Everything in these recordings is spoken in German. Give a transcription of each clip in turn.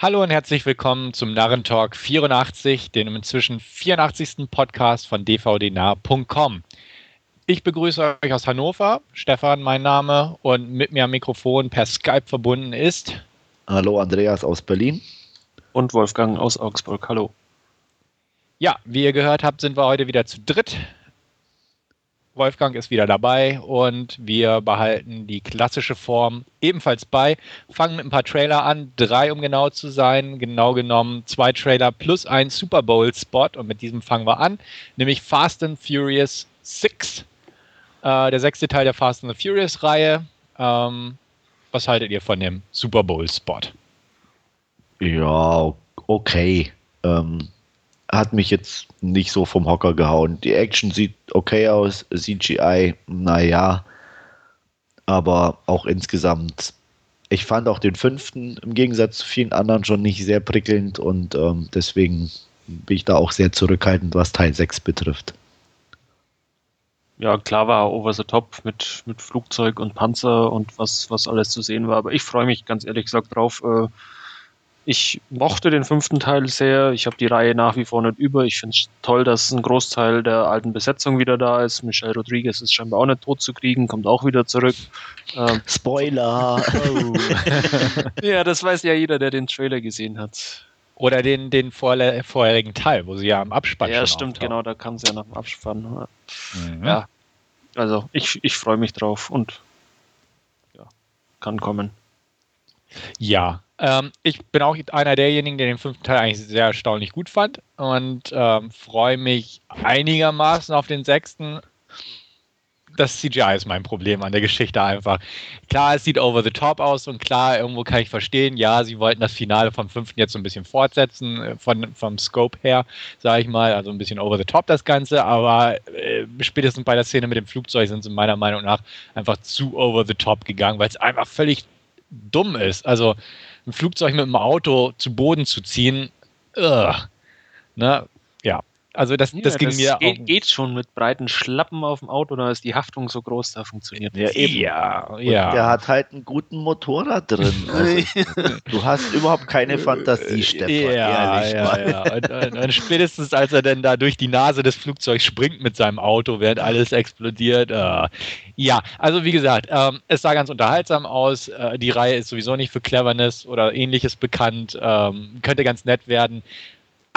Hallo und herzlich willkommen zum Narrentalk 84, dem inzwischen 84. Podcast von dvdnah.com. Ich begrüße euch aus Hannover, Stefan mein Name und mit mir am Mikrofon per Skype verbunden ist. Hallo Andreas aus Berlin. Und Wolfgang aus Augsburg. Hallo. Ja, wie ihr gehört habt, sind wir heute wieder zu dritt. Wolfgang ist wieder dabei und wir behalten die klassische Form ebenfalls bei. Fangen mit ein paar Trailer an, drei um genau zu sein. Genau genommen zwei Trailer plus ein Super Bowl-Spot und mit diesem fangen wir an, nämlich Fast and Furious 6. Äh, der sechste Teil der Fast and the Furious-Reihe. Ähm, was haltet ihr von dem Super Bowl-Spot? Ja, okay. Ähm, hat mich jetzt nicht so vom Hocker gehauen. Die Action sieht okay aus, CGI, naja, aber auch insgesamt. Ich fand auch den fünften im Gegensatz zu vielen anderen schon nicht sehr prickelnd und ähm, deswegen bin ich da auch sehr zurückhaltend, was Teil 6 betrifft. Ja, klar war over the top mit, mit Flugzeug und Panzer und was, was alles zu sehen war, aber ich freue mich ganz ehrlich gesagt drauf, äh, ich mochte den fünften Teil sehr. Ich habe die Reihe nach wie vor nicht über. Ich finde es toll, dass ein Großteil der alten Besetzung wieder da ist. Michelle Rodriguez ist scheinbar auch nicht tot zu kriegen, kommt auch wieder zurück. Ähm, Spoiler! Oh. ja, das weiß ja jeder, der den Trailer gesehen hat. Oder den, den vorherigen Teil, wo sie ja am Abspann Ja, stimmt, auftaucht. genau, da kann sie ja nach dem Abspann. Mhm. Ja, also ich, ich freue mich drauf und ja, kann kommen. Ja, ähm, ich bin auch einer derjenigen, der den fünften Teil eigentlich sehr erstaunlich gut fand und ähm, freue mich einigermaßen auf den sechsten. Das CGI ist mein Problem an der Geschichte einfach. Klar, es sieht over the top aus und klar, irgendwo kann ich verstehen, ja, sie wollten das Finale vom fünften jetzt so ein bisschen fortsetzen, äh, von, vom Scope her, sage ich mal, also ein bisschen over the top das Ganze, aber äh, spätestens bei der Szene mit dem Flugzeug sind sie meiner Meinung nach einfach zu over the top gegangen, weil es einfach völlig dumm ist. Also ein Flugzeug mit dem Auto zu Boden zu ziehen, ugh, ne? ja, also das, ja, das ging das mir geht, geht, schon mit breiten Schlappen auf dem Auto, da ist die Haftung so groß, da funktioniert ja, eben. Ja, ja. der hat halt einen guten Motorrad drin. Also, du hast überhaupt keine Fantasie, Stefan. Ja, ehrlich ja, ja. Und, und, und, spätestens als er dann da durch die Nase des Flugzeugs springt mit seinem Auto, während alles explodiert. Uh. Ja, also wie gesagt, ähm, es sah ganz unterhaltsam aus. Äh, die Reihe ist sowieso nicht für Cleverness oder ähnliches bekannt. Ähm, könnte ganz nett werden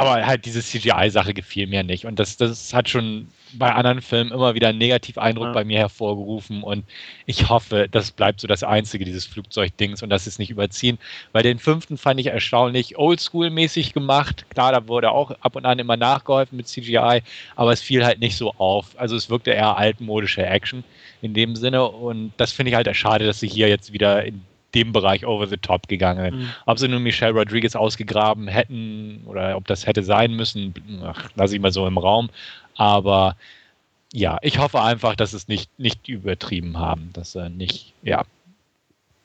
aber halt diese CGI-Sache gefiel mir nicht. Und das, das hat schon bei anderen Filmen immer wieder einen Negativeindruck ja. bei mir hervorgerufen. Und ich hoffe, das bleibt so das Einzige, dieses Flugzeugdings, und das ist nicht überziehen. Weil den fünften fand ich erstaunlich oldschool-mäßig gemacht. Klar, da wurde auch ab und an immer nachgeholfen mit CGI, aber es fiel halt nicht so auf. Also es wirkte eher altmodische Action in dem Sinne. Und das finde ich halt schade, dass sie hier jetzt wieder in dem Bereich over the top gegangen. Mhm. Ob sie nun Michelle Rodriguez ausgegraben hätten oder ob das hätte sein müssen, lasse ich mal so im Raum. Aber ja, ich hoffe einfach, dass es nicht, nicht übertrieben haben, dass er nicht, ja,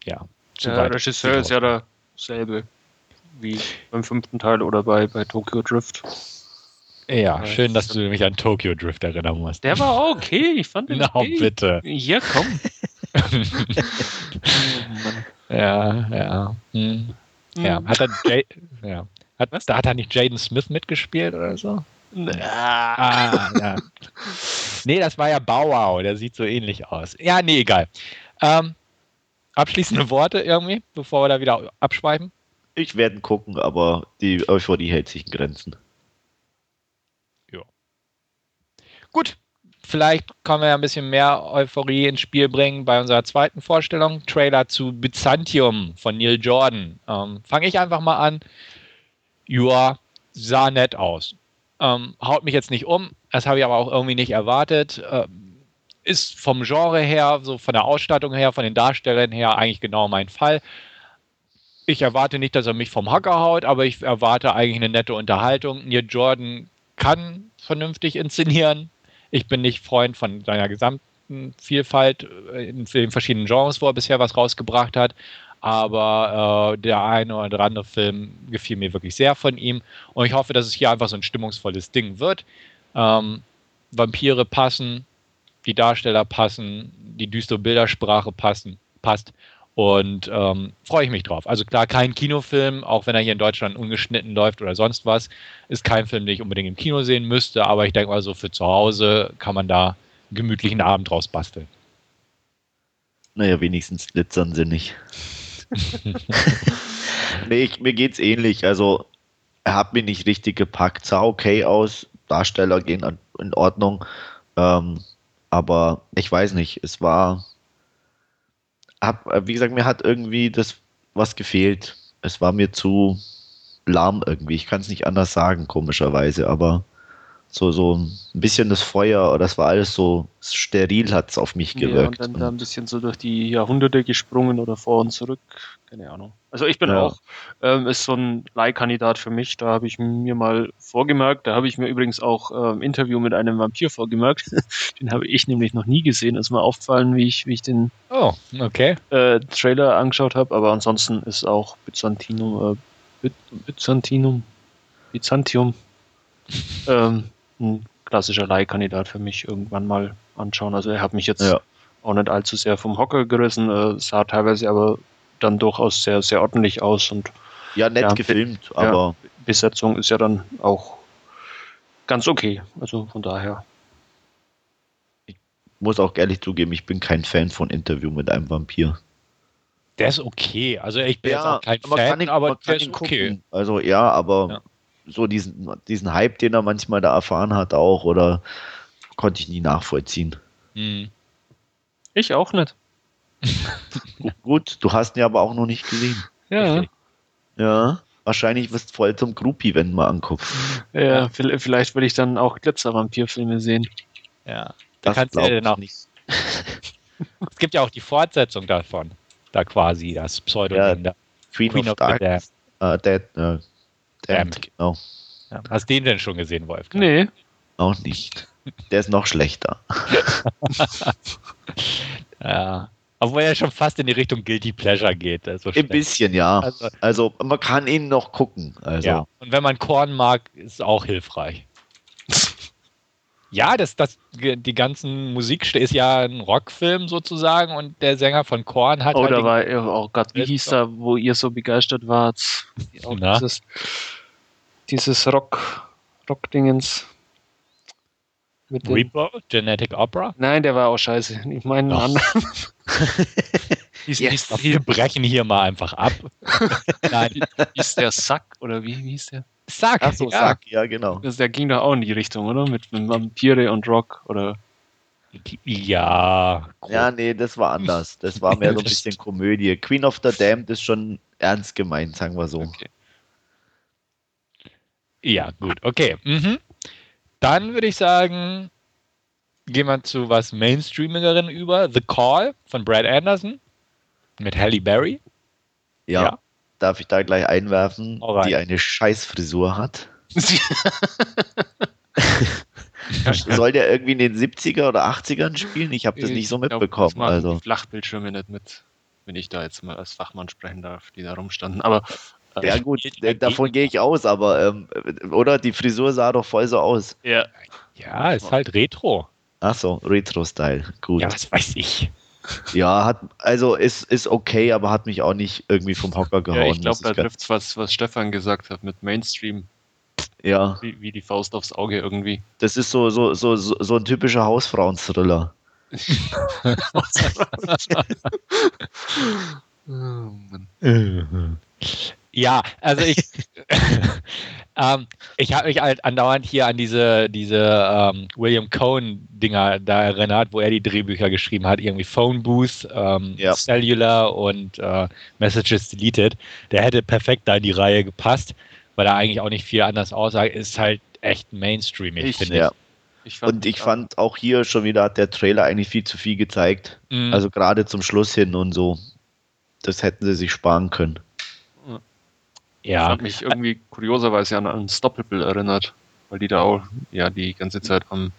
ja. Der Regisseur ist ja dasselbe wie beim fünften Teil oder bei, bei Tokyo Drift. Ja, schön, dass du mich an Tokyo Drift erinnern musst. Der war okay, ich fand den Na, okay. bitte. Ja, komm. Ja, ja. Hm. Ja, hm. hat er Jay, ja. Hat, da hat er nicht Jaden Smith mitgespielt oder so? Ah, ja. Nee, das war ja Bauau, der sieht so ähnlich aus. Ja, nee, egal. Ähm, abschließende Worte irgendwie, bevor wir da wieder abschweifen? Ich werde gucken, aber die Euphorie hält sich in Grenzen. Ja. Gut, Vielleicht können wir ja ein bisschen mehr Euphorie ins Spiel bringen bei unserer zweiten Vorstellung. Trailer zu Byzantium von Neil Jordan. Ähm, Fange ich einfach mal an. Ja, sah nett aus. Ähm, haut mich jetzt nicht um. Das habe ich aber auch irgendwie nicht erwartet. Ähm, ist vom Genre her, so von der Ausstattung her, von den Darstellern her eigentlich genau mein Fall. Ich erwarte nicht, dass er mich vom Hacker haut, aber ich erwarte eigentlich eine nette Unterhaltung. Neil Jordan kann vernünftig inszenieren, ich bin nicht Freund von seiner gesamten Vielfalt äh, in den verschiedenen Genres, wo er bisher was rausgebracht hat. Aber äh, der eine oder andere Film gefiel mir wirklich sehr von ihm. Und ich hoffe, dass es hier einfach so ein stimmungsvolles Ding wird. Ähm, Vampire passen, die Darsteller passen, die düstere Bildersprache passen, passt. Und ähm, freue ich mich drauf. Also klar, kein Kinofilm, auch wenn er hier in Deutschland ungeschnitten läuft oder sonst was, ist kein Film, den ich unbedingt im Kino sehen müsste, aber ich denke mal so für zu Hause kann man da einen gemütlichen Abend draus basteln. Naja, wenigstens glitzern sie nicht. nee, ich, mir geht's ähnlich. Also, er hat mich nicht richtig gepackt. Sah okay aus. Darsteller gehen in Ordnung. Ähm, aber ich weiß nicht, es war. Hab, wie gesagt, mir hat irgendwie das was gefehlt. Es war mir zu lahm irgendwie. Ich kann es nicht anders sagen, komischerweise, aber so, so ein bisschen das Feuer, das war alles so steril, hat es auf mich gewirkt. Ja, und dann da ein bisschen so durch die Jahrhunderte gesprungen oder vor und zurück. Keine Ahnung. Also ich bin ja. auch, ähm, ist so ein Leihkandidat für mich. Da habe ich mir mal vorgemerkt. Da habe ich mir übrigens auch ähm, Interview mit einem Vampir vorgemerkt. den habe ich nämlich noch nie gesehen. Ist mir aufgefallen, wie ich, wie ich den oh, okay. äh, Trailer angeschaut habe. Aber ansonsten ist auch Byzantinum, äh, Byzantinum, Byzantium ähm, ein klassischer Leihkandidat für mich irgendwann mal anschauen. Also er hat mich jetzt ja. auch nicht allzu sehr vom Hocker gerissen, äh, sah teilweise aber dann durchaus sehr, sehr ordentlich aus und ja, nett ja, gefilmt, aber ja, Besetzung ist ja dann auch ganz okay. Also von daher. Ich muss auch ehrlich zugeben, ich bin kein Fan von Interview mit einem Vampir. Der ist okay. Also ich bin ja, jetzt auch kein Fan, ihn, aber der ist okay. Gucken. Also ja, aber so diesen, diesen Hype, den er manchmal da erfahren hat, auch, oder konnte ich nie nachvollziehen. Hm. Ich auch nicht. Gut, du hast ihn aber auch noch nicht gesehen. Ja. Ja, wahrscheinlich wirst du voll zum Groupie, wenn mal anguckst. Ja, vielleicht will ich dann auch Glitzer-Vampir-Filme sehen. Ja, da kannst du ja dann auch nicht. es gibt ja auch die Fortsetzung davon. Da quasi, das Pseudo. Ja, Queen, Queen, of, of Dark. Uh, Dead, uh, Damned, genau. Ja. Hast du den denn schon gesehen, Wolf? Nee. Auch nicht. Der ist noch schlechter. ja. Obwohl er schon fast in die Richtung Guilty Pleasure geht. So Ein bisschen, ja. Also, also, man kann ihn noch gucken. Also. Ja. Und wenn man Korn mag, ist es auch hilfreich. Ja, das, das, die ganzen Musik ist ja ein Rockfilm sozusagen und der Sänger von Korn hat. Oh, halt da war, oh Gott, wie hieß er, wo ihr so begeistert wart? Dieses, dieses Rock, Rock-Dingens. Reaper? Genetic Opera? Nein, der war auch scheiße. Ich meine einen anderen. yes. Wir brechen hier mal einfach ab. Nein. Ist der Sack oder wie, wie hieß der? Sack, Ach so, ja. Sack, ja, genau. Das, der ging da auch in die Richtung, oder? Mit, mit Vampire und Rock oder. Ja. Grob. Ja, nee, das war anders. Das war mehr so ein bisschen Komödie. Queen of the Damned ist schon ernst gemeint, sagen wir so. Okay. Ja, gut, okay. Mhm. Dann würde ich sagen, gehen wir zu was Mainstreamigerin über. The Call von Brad Anderson mit Halle Berry. Ja, ja. Darf ich da gleich einwerfen, Alright. die eine Scheißfrisur hat? Soll der irgendwie in den 70er oder 80ern spielen? Ich habe das nicht so mitbekommen. Ich also. Flachbildschirme nicht mit, wenn ich da jetzt mal als Fachmann sprechen darf, die da rumstanden. Aber ja gut, davon gehe ich aus, aber ähm, oder die Frisur sah doch voll so aus. Ja. Ja, ist halt Retro. Ach so, Retro-Style. Gut. Ja, was weiß ich. Ja, hat, also ist, ist okay, aber hat mich auch nicht irgendwie vom Hocker gehauen. Ja, ich glaube, da trifft es, was, was Stefan gesagt hat mit Mainstream. Ja. Wie, wie, die Faust aufs Auge irgendwie. Das ist so, so, so, so, so ein typischer Hausfrauen-Thriller. oh, Mann. Ja, also ich, ähm, ich habe mich halt andauernd hier an diese, diese ähm, William Cohen-Dinger da erinnert, wo er die Drehbücher geschrieben hat, irgendwie Phone Booth, ähm, ja. Cellular und äh, Messages Deleted. Der hätte perfekt da in die Reihe gepasst, weil er eigentlich auch nicht viel anders aussagt. Ist halt echt Mainstream, ich, finde ja. ich. und ich fand auch hier schon wieder hat der Trailer eigentlich viel zu viel gezeigt. Mhm. Also gerade zum Schluss hin und so. Das hätten sie sich sparen können. Ja. Das hat mich irgendwie kurioserweise an Unstoppable erinnert, weil die da auch ja die ganze Zeit am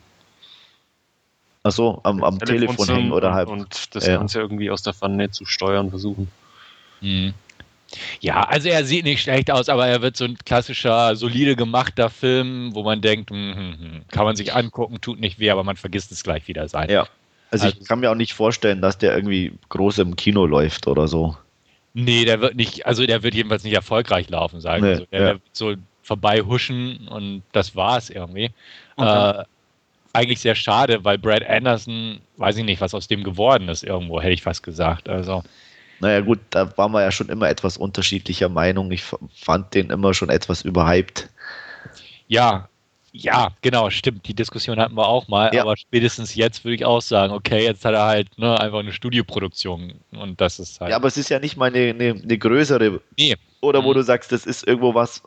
Achso, am, am Telefon, Telefon hängen oder halb. Und das ja. Ganze irgendwie aus der Pfanne zu steuern versuchen. Mhm. Ja, also er sieht nicht schlecht aus, aber er wird so ein klassischer, solide gemachter Film, wo man denkt, mh, hm, hm, hm, kann man sich angucken, tut nicht weh, aber man vergisst es gleich wieder sein. Ja. Also, also ich kann mir auch nicht vorstellen, dass der irgendwie groß im Kino läuft oder so. Nee, der wird nicht, also der wird jedenfalls nicht erfolgreich laufen, sagen nee, also der, ja. der, wird so vorbei huschen und das war's irgendwie. Okay. Äh, eigentlich sehr schade, weil Brad Anderson, weiß ich nicht, was aus dem geworden ist irgendwo, hätte ich fast gesagt. Also. Naja gut, da waren wir ja schon immer etwas unterschiedlicher Meinung. Ich fand den immer schon etwas überhyped. Ja, ja, genau, stimmt. Die Diskussion hatten wir auch mal, ja. aber spätestens jetzt würde ich auch sagen, okay, jetzt hat er halt ne, einfach eine Studioproduktion und das ist halt. Ja, aber es ist ja nicht mal eine, eine, eine größere. Nee. Oder wo mhm. du sagst, das ist irgendwo was,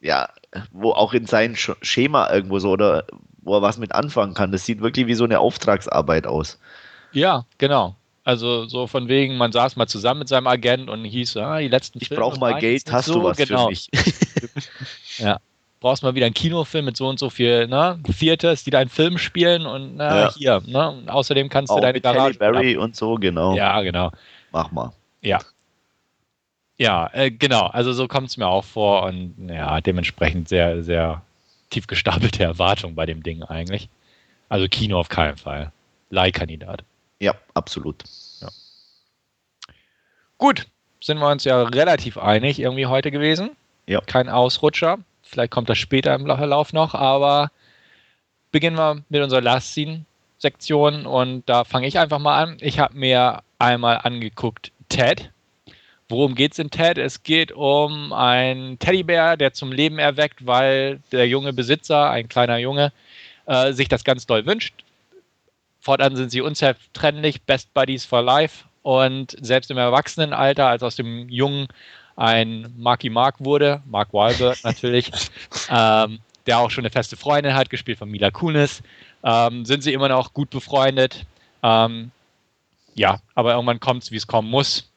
ja, wo auch in seinem Schema irgendwo so oder wo er was mit anfangen kann. Das sieht wirklich wie so eine Auftragsarbeit aus. Ja, genau. Also so von wegen, man saß mal zusammen mit seinem Agent und hieß, ah, die letzten Ich brauche mal Geld, hast so, du was genau. für mich? ja. Brauchst mal wieder einen Kinofilm mit so und so viel ne? Theaters, die deinen Film spielen und na, ja. hier. Ne? Und außerdem kannst Auch du deine mit Garage. Barry und so, genau. Ja, genau. Mach mal. Ja. Ja, äh, genau. Also so kommt es mir auch vor und ja, dementsprechend sehr, sehr tief gestapelte Erwartung bei dem Ding eigentlich. Also Kino auf keinen Fall. Leihkandidat. Ja, absolut. Ja. Gut, sind wir uns ja relativ einig irgendwie heute gewesen. Ja. Kein Ausrutscher. Vielleicht kommt das später im Verlauf noch, aber beginnen wir mit unserer Last Scene Sektion und da fange ich einfach mal an. Ich habe mir einmal angeguckt Ted. Worum geht es in Ted? Es geht um einen Teddybär, der zum Leben erweckt, weil der junge Besitzer, ein kleiner Junge, äh, sich das ganz doll wünscht. Fortan sind sie unzertrennlich, Best Buddies for Life. Und selbst im Erwachsenenalter, als aus dem Jungen ein Marky Mark wurde, Mark Wahlberg natürlich, ähm, der auch schon eine feste Freundin hat, gespielt von Mila Kunis, ähm, sind sie immer noch gut befreundet. Ähm, ja, aber irgendwann kommt es, wie es kommen muss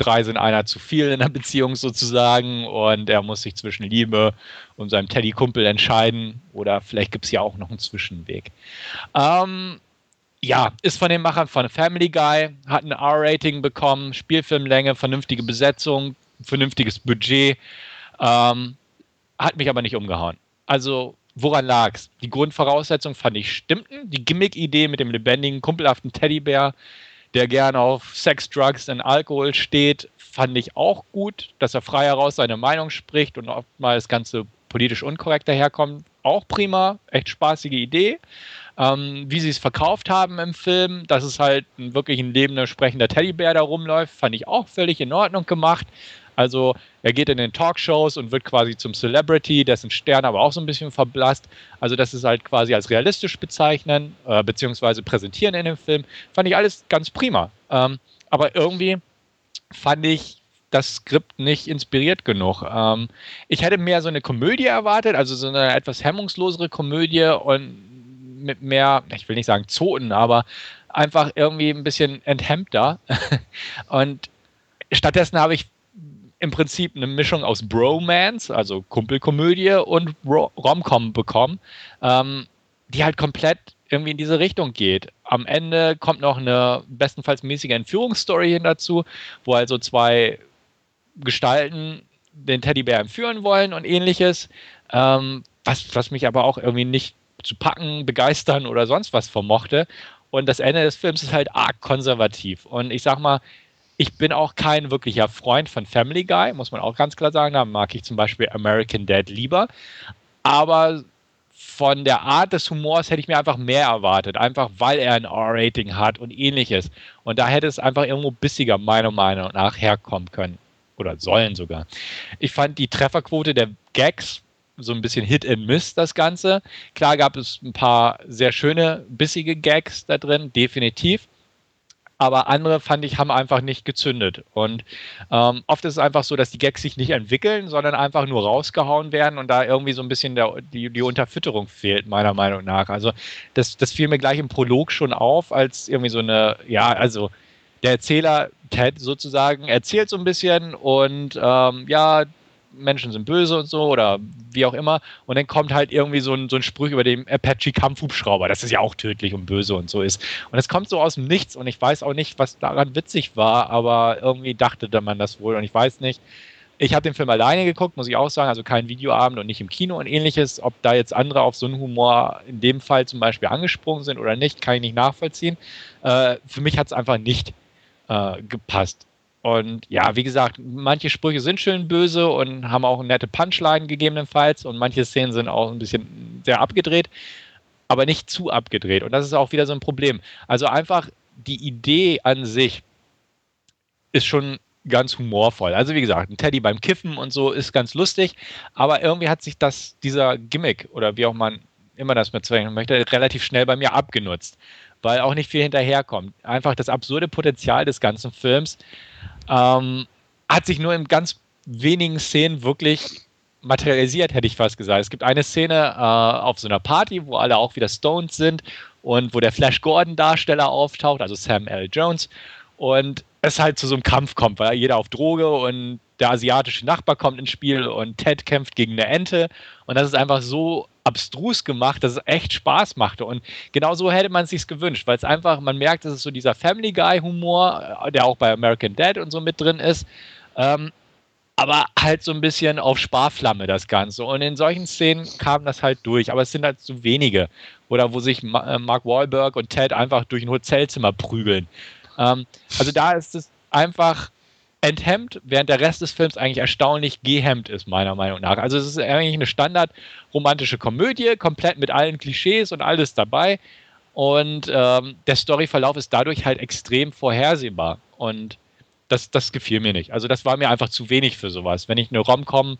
drei sind einer zu viel in der Beziehung sozusagen und er muss sich zwischen Liebe und seinem Teddy-Kumpel entscheiden oder vielleicht gibt es ja auch noch einen Zwischenweg. Ähm, ja, ist von den Machern von Family Guy, hat ein R-Rating bekommen, Spielfilmlänge, vernünftige Besetzung, vernünftiges Budget, ähm, hat mich aber nicht umgehauen. Also woran lag's? Die Grundvoraussetzungen fand ich stimmten. Die Gimmick-Idee mit dem lebendigen, kumpelhaften Teddybär der gerne auf Sex, Drugs und Alkohol steht, fand ich auch gut, dass er frei heraus seine Meinung spricht und oft mal das Ganze politisch unkorrekt daherkommt. Auch prima, echt spaßige Idee. Ähm, wie sie es verkauft haben im Film, dass es halt ein, wirklich ein lebender, sprechender Teddybär da rumläuft, fand ich auch völlig in Ordnung gemacht. Also er geht in den Talkshows und wird quasi zum Celebrity, dessen Stern aber auch so ein bisschen verblasst. Also das ist halt quasi als realistisch bezeichnen, äh, beziehungsweise präsentieren in dem Film. Fand ich alles ganz prima. Ähm, aber irgendwie fand ich das Skript nicht inspiriert genug. Ähm, ich hätte mehr so eine Komödie erwartet, also so eine etwas hemmungslosere Komödie und mit mehr, ich will nicht sagen Zoten, aber einfach irgendwie ein bisschen enthemmter. und stattdessen habe ich im Prinzip eine Mischung aus Bromance, also Kumpelkomödie und Romcom bekommen, ähm, die halt komplett irgendwie in diese Richtung geht. Am Ende kommt noch eine bestenfalls mäßige Entführungsstory hin dazu, wo also zwei Gestalten den Teddybär entführen wollen und ähnliches, ähm, was, was mich aber auch irgendwie nicht zu packen, begeistern oder sonst was vermochte. Und das Ende des Films ist halt arg konservativ. Und ich sag mal, ich bin auch kein wirklicher Freund von Family Guy, muss man auch ganz klar sagen. Da mag ich zum Beispiel American Dad lieber. Aber von der Art des Humors hätte ich mir einfach mehr erwartet. Einfach weil er ein R-Rating hat und ähnliches. Und da hätte es einfach irgendwo bissiger, meiner Meinung nach, herkommen können. Oder sollen sogar. Ich fand die Trefferquote der Gags so ein bisschen Hit and Miss, das Ganze. Klar gab es ein paar sehr schöne, bissige Gags da drin, definitiv aber andere fand ich, haben einfach nicht gezündet. Und ähm, oft ist es einfach so, dass die Gags sich nicht entwickeln, sondern einfach nur rausgehauen werden und da irgendwie so ein bisschen der, die, die Unterfütterung fehlt, meiner Meinung nach. Also das, das fiel mir gleich im Prolog schon auf, als irgendwie so eine, ja, also der Erzähler, Ted sozusagen, erzählt so ein bisschen und ähm, ja, Menschen sind böse und so oder wie auch immer. Und dann kommt halt irgendwie so ein, so ein Spruch über den Apache-Kampfhubschrauber, dass es ja auch tödlich und böse und so ist. Und es kommt so aus dem Nichts und ich weiß auch nicht, was daran witzig war, aber irgendwie dachte man das wohl und ich weiß nicht. Ich habe den Film alleine geguckt, muss ich auch sagen, also kein Videoabend und nicht im Kino und ähnliches. Ob da jetzt andere auf so einen Humor in dem Fall zum Beispiel angesprungen sind oder nicht, kann ich nicht nachvollziehen. Äh, für mich hat es einfach nicht äh, gepasst. Und ja, wie gesagt, manche Sprüche sind schön böse und haben auch nette Punchline gegebenenfalls und manche Szenen sind auch ein bisschen sehr abgedreht, aber nicht zu abgedreht. Und das ist auch wieder so ein Problem. Also einfach die Idee an sich ist schon ganz humorvoll. Also wie gesagt, ein Teddy beim Kiffen und so ist ganz lustig, aber irgendwie hat sich das, dieser Gimmick oder wie auch man immer das bezeichnen möchte, relativ schnell bei mir abgenutzt, weil auch nicht viel hinterherkommt. Einfach das absurde Potenzial des ganzen Films ähm, hat sich nur in ganz wenigen Szenen wirklich materialisiert, hätte ich fast gesagt. Es gibt eine Szene äh, auf so einer Party, wo alle auch wieder stoned sind und wo der Flash Gordon Darsteller auftaucht, also Sam L. Jones und es halt zu so einem Kampf kommt, weil jeder auf Droge und der asiatische Nachbar kommt ins Spiel und Ted kämpft gegen eine Ente und das ist einfach so abstrus gemacht, dass es echt Spaß machte und genau so hätte man es sich gewünscht, weil es einfach, man merkt, dass es so dieser Family Guy Humor, äh, der auch bei American Dad und so mit drin ist, ähm, aber halt so ein bisschen auf Sparflamme das Ganze. Und in solchen Szenen kam das halt durch, aber es sind halt zu wenige. Oder wo sich äh, Mark Wahlberg und Ted einfach durch ein Hotelzimmer prügeln. Ähm, also da ist es einfach enthemmt, während der Rest des Films eigentlich erstaunlich gehemmt ist, meiner Meinung nach. Also es ist eigentlich eine standard-romantische Komödie, komplett mit allen Klischees und alles dabei. Und ähm, der Storyverlauf ist dadurch halt extrem vorhersehbar. Und das, das gefiel mir nicht. Also das war mir einfach zu wenig für sowas. Wenn ich eine Rom-Com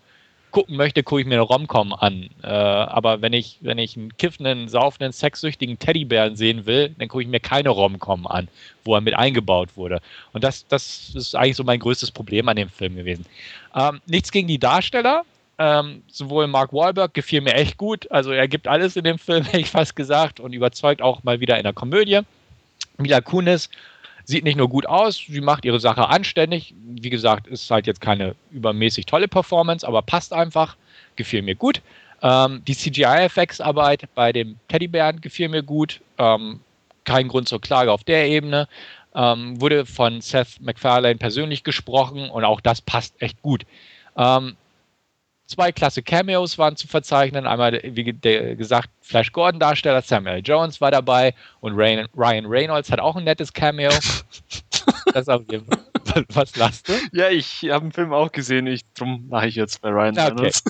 gucken möchte, gucke ich mir eine Romcom an. Äh, aber wenn ich, wenn ich einen kiffenden, saufenden, sexsüchtigen Teddybären sehen will, dann gucke ich mir keine Romcom an, wo er mit eingebaut wurde. Und das, das ist eigentlich so mein größtes Problem an dem Film gewesen. Ähm, nichts gegen die Darsteller. Ähm, sowohl Mark Wahlberg gefiel mir echt gut. Also er gibt alles in dem Film, hätte ich fast gesagt, und überzeugt auch mal wieder in der Komödie. Mila Kunis sieht nicht nur gut aus, sie macht ihre Sache anständig. Wie gesagt, ist halt jetzt keine übermäßig tolle Performance, aber passt einfach, gefiel mir gut. Ähm, die CGI-Effektsarbeit bei dem Teddybären gefiel mir gut. Ähm, kein Grund zur Klage auf der Ebene. Ähm, wurde von Seth MacFarlane persönlich gesprochen und auch das passt echt gut. Ähm, Zwei klasse Cameos waren zu verzeichnen. Einmal, wie gesagt, Flash Gordon-Darsteller Samuel Jones war dabei und Ryan Reynolds hat auch ein nettes Cameo. das auf jeden Fall. Was lasst du? Ja, ich habe den Film auch gesehen. Ich, drum mache ich jetzt bei Ryan okay. Reynolds.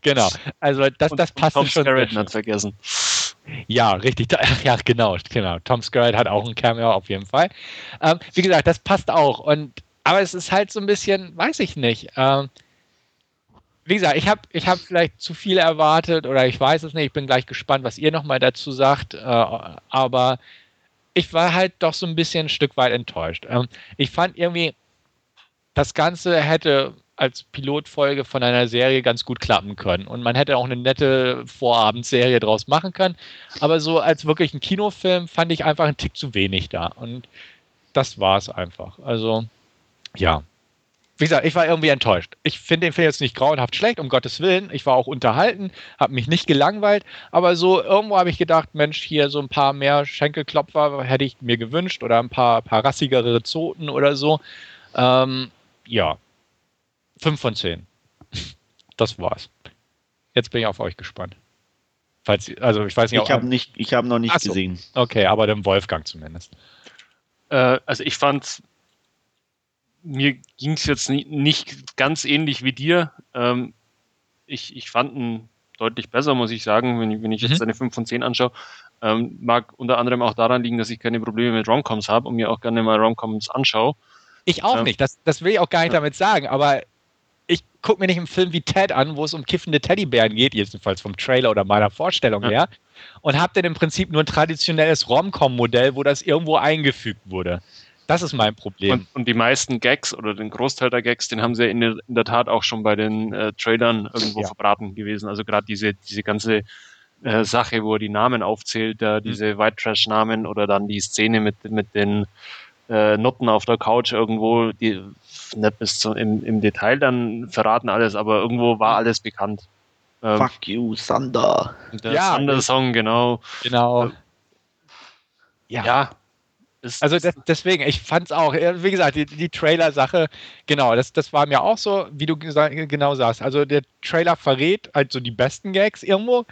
Genau. Also das, das passt Tom schon. Tom hat vergessen. Ja, richtig. Ja, genau, genau. Tom Skerritt hat auch ein Cameo auf jeden Fall. Ähm, wie gesagt, das passt auch. Und aber es ist halt so ein bisschen, weiß ich nicht. Ähm, wie gesagt, ich habe ich hab vielleicht zu viel erwartet oder ich weiß es nicht. Ich bin gleich gespannt, was ihr nochmal dazu sagt. Äh, aber ich war halt doch so ein bisschen ein Stück weit enttäuscht. Ähm, ich fand irgendwie, das Ganze hätte als Pilotfolge von einer Serie ganz gut klappen können. Und man hätte auch eine nette Vorabendserie draus machen können. Aber so als wirklich ein Kinofilm fand ich einfach einen Tick zu wenig da. Und das war es einfach. Also, ja wie gesagt, ich war irgendwie enttäuscht. Ich finde den Film jetzt nicht grauenhaft schlecht, um Gottes Willen. Ich war auch unterhalten, habe mich nicht gelangweilt, aber so irgendwo habe ich gedacht, Mensch, hier so ein paar mehr Schenkelklopfer hätte ich mir gewünscht oder ein paar, paar rassigere Zoten oder so. Ähm, ja, fünf von zehn. Das war's. Jetzt bin ich auf euch gespannt. Falls, also ich weiß nicht, ich habe nicht, ich habe noch nicht so. gesehen. Okay, aber dem Wolfgang zumindest. Äh, also ich fand mir ging es jetzt nie, nicht ganz ähnlich wie dir. Ähm, ich, ich fand ihn deutlich besser, muss ich sagen, wenn ich, wenn ich mhm. jetzt eine 5 von 10 anschaue. Ähm, mag unter anderem auch daran liegen, dass ich keine Probleme mit Romcoms habe und mir auch gerne mal Romcoms anschaue. Ich auch ähm, nicht, das, das will ich auch gar nicht ja. damit sagen, aber ich gucke mir nicht einen Film wie Ted an, wo es um kiffende Teddybären geht, jedenfalls vom Trailer oder meiner Vorstellung ja. her, und habe dann im Prinzip nur ein traditionelles Romcom-Modell, wo das irgendwo eingefügt wurde. Das ist mein Problem. Und, und, die meisten Gags oder den Großteil der Gags, den haben sie in der, in der Tat auch schon bei den äh, Trailern irgendwo ja. verbraten gewesen. Also gerade diese, diese ganze äh, Sache, wo er die Namen aufzählt, äh, diese mhm. White Trash Namen oder dann die Szene mit, mit den äh, Noten auf der Couch irgendwo, die nicht bis zum, im, im Detail dann verraten alles, aber irgendwo war alles bekannt. Ähm, Fuck you, Thunder. Der ja, Thunder-Song, genau. Genau. ja. ja Das, also das, deswegen, ich fand es auch, wie gesagt, die, die Trailer-Sache, genau, das, das war mir auch so, wie du genau sagst. Also der Trailer verrät halt so die besten Gags irgendwo.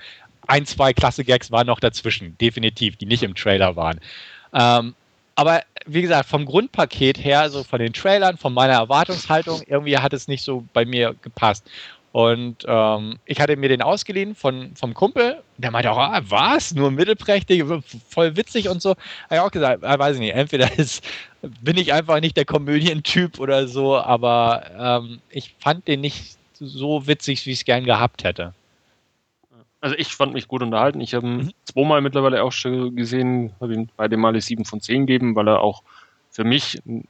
Ein, zwei klasse Gags waren noch dazwischen, definitiv, die nicht im Trailer waren. Ähm, aber wie gesagt, vom Grundpaket her, so von den Trailern, von meiner Erwartungshaltung, irgendwie hat es nicht so bei mir gepasst. Und ähm, ich hatte mir den ausgeliehen von, vom Kumpel. Der meinte auch, ah, was? Nur mittelprächtig, voll witzig und so. Habe ich auch gesagt, ah, weiß ich nicht, entweder ist, bin ich einfach nicht der Komödientyp oder so, aber ähm, ich fand den nicht so witzig, wie ich es gern gehabt hätte. Also ich fand mich gut unterhalten. Ich habe ihn mhm. zweimal mittlerweile auch schon gesehen, habe ihm beide Male 7 von 10 gegeben, weil er auch für mich einen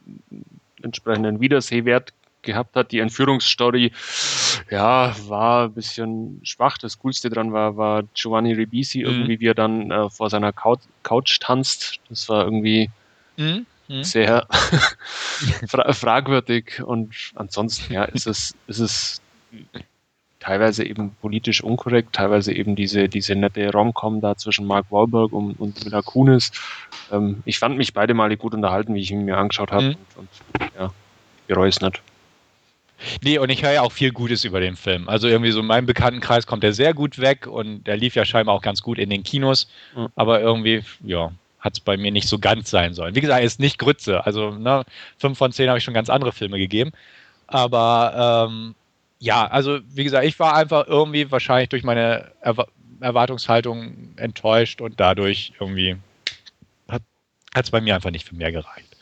entsprechenden Wiedersehwert gehabt hat. Die Entführungsstory, ja, war ein bisschen schwach. Das Coolste dran war, war Giovanni Ribisi, mhm. irgendwie, wie er dann äh, vor seiner Couch, Couch, tanzt. Das war irgendwie mhm. Mhm. sehr fra fragwürdig. Und ansonsten, ja, ist es, ist es teilweise eben politisch unkorrekt, teilweise eben diese, diese nette Rom-Com da zwischen Mark Wahlberg und, und Mila Kunis. Ähm, ich fand mich beide Male gut unterhalten, wie ich ihn mir angeschaut habe. Mhm. Und, und, ja, bereue es nicht. Nee, und ich höre ja auch viel Gutes über den Film. Also irgendwie so in meinem Bekanntenkreis kommt er sehr gut weg und der lief ja scheinbar auch ganz gut in den Kinos. Mhm. Aber irgendwie, ja, hat es bei mir nicht so ganz sein sollen. Wie gesagt, er ist nicht Grütze. Also, ne, fünf von zehn habe ich schon ganz andere Filme gegeben. Aber ähm, ja, also wie gesagt, ich war einfach irgendwie wahrscheinlich durch meine Erwa Erwartungshaltung enttäuscht und dadurch irgendwie hat es bei mir einfach nicht für mehr gereicht.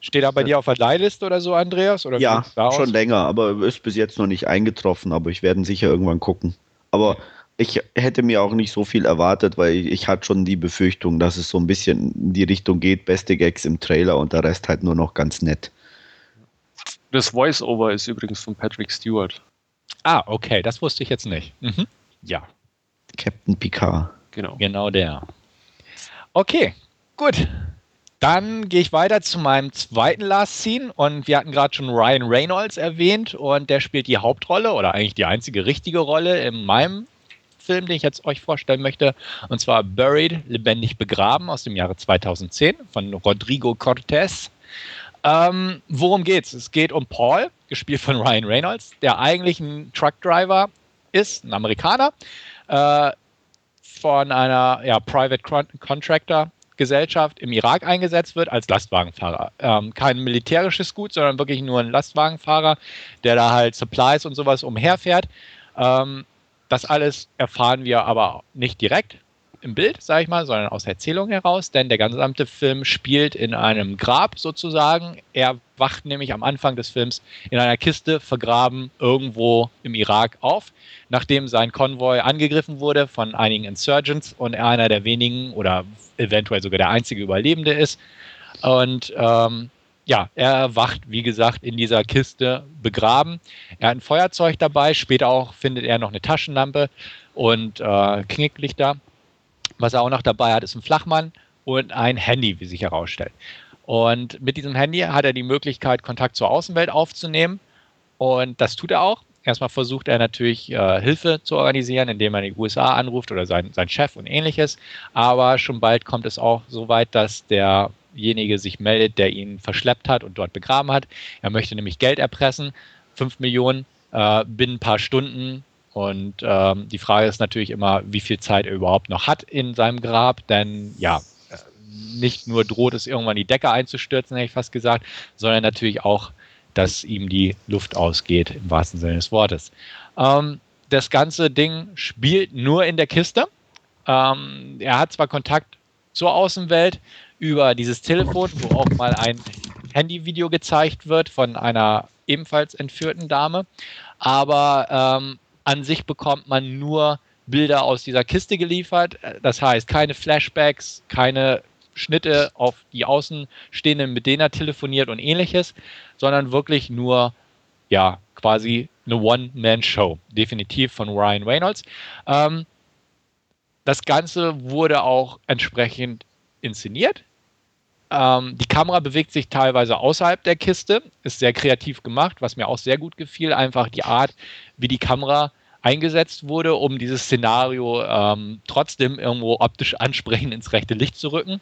Steht er bei dir auf der Leihliste oder so, Andreas? Oder ja, schon länger, aber ist bis jetzt noch nicht eingetroffen, aber ich werde sicher irgendwann gucken. Aber ich hätte mir auch nicht so viel erwartet, weil ich, ich hatte schon die Befürchtung, dass es so ein bisschen in die Richtung geht, beste Gags im Trailer und der Rest halt nur noch ganz nett. Das Voice-Over ist übrigens von Patrick Stewart. Ah, okay, das wusste ich jetzt nicht. Mhm. Ja. Captain Picard. Genau. Genau der. Okay, gut. Dann gehe ich weiter zu meinem zweiten Last Scene und wir hatten gerade schon Ryan Reynolds erwähnt und der spielt die Hauptrolle oder eigentlich die einzige richtige Rolle in meinem Film, den ich jetzt euch vorstellen möchte und zwar Buried, lebendig begraben aus dem Jahre 2010 von Rodrigo Cortez. Ähm, worum geht's? Es geht um Paul, gespielt von Ryan Reynolds, der eigentlich ein Truckdriver ist, ein Amerikaner, äh, von einer ja, Private Contractor Gesellschaft im Irak eingesetzt wird als Lastwagenfahrer. Ähm, kein militärisches Gut, sondern wirklich nur ein Lastwagenfahrer, der da halt Supplies und sowas umherfährt. Ähm, das alles erfahren wir aber nicht direkt im Bild, sage ich mal, sondern aus Erzählung heraus, denn der gesamte Film spielt in einem Grab sozusagen. Er wacht nämlich am Anfang des Films in einer Kiste vergraben irgendwo im Irak auf, nachdem sein Konvoi angegriffen wurde von einigen Insurgents und er einer der wenigen oder eventuell sogar der einzige Überlebende ist. Und ähm, ja, er wacht, wie gesagt, in dieser Kiste begraben. Er hat ein Feuerzeug dabei, später auch findet er noch eine Taschenlampe und äh, Knicklichter. Was er auch noch dabei hat, ist ein Flachmann und ein Handy, wie sich herausstellt. Und mit diesem Handy hat er die Möglichkeit, Kontakt zur Außenwelt aufzunehmen. Und das tut er auch. Erstmal versucht er natürlich äh, Hilfe zu organisieren, indem er die USA anruft oder sein, sein Chef und ähnliches. Aber schon bald kommt es auch so weit, dass derjenige sich meldet, der ihn verschleppt hat und dort begraben hat. Er möchte nämlich Geld erpressen, 5 Millionen äh, binnen ein paar Stunden. Und ähm, die Frage ist natürlich immer, wie viel Zeit er überhaupt noch hat in seinem Grab. Denn ja, nicht nur droht es irgendwann die Decke einzustürzen, hätte ich fast gesagt, sondern natürlich auch dass ihm die Luft ausgeht, im wahrsten Sinne des Wortes. Ähm, das ganze Ding spielt nur in der Kiste. Ähm, er hat zwar Kontakt zur Außenwelt über dieses Telefon, wo auch mal ein Handyvideo gezeigt wird von einer ebenfalls entführten Dame, aber ähm, an sich bekommt man nur Bilder aus dieser Kiste geliefert. Das heißt, keine Flashbacks, keine Schnitte auf die Außenstehenden, mit denen er telefoniert und ähnliches, sondern wirklich nur, ja, quasi eine One-Man-Show. Definitiv von Ryan Reynolds. Ähm, das Ganze wurde auch entsprechend inszeniert. Ähm, die Kamera bewegt sich teilweise außerhalb der Kiste, ist sehr kreativ gemacht, was mir auch sehr gut gefiel. Einfach die Art, wie die Kamera eingesetzt wurde, um dieses Szenario ähm, trotzdem irgendwo optisch ansprechend ins rechte Licht zu rücken.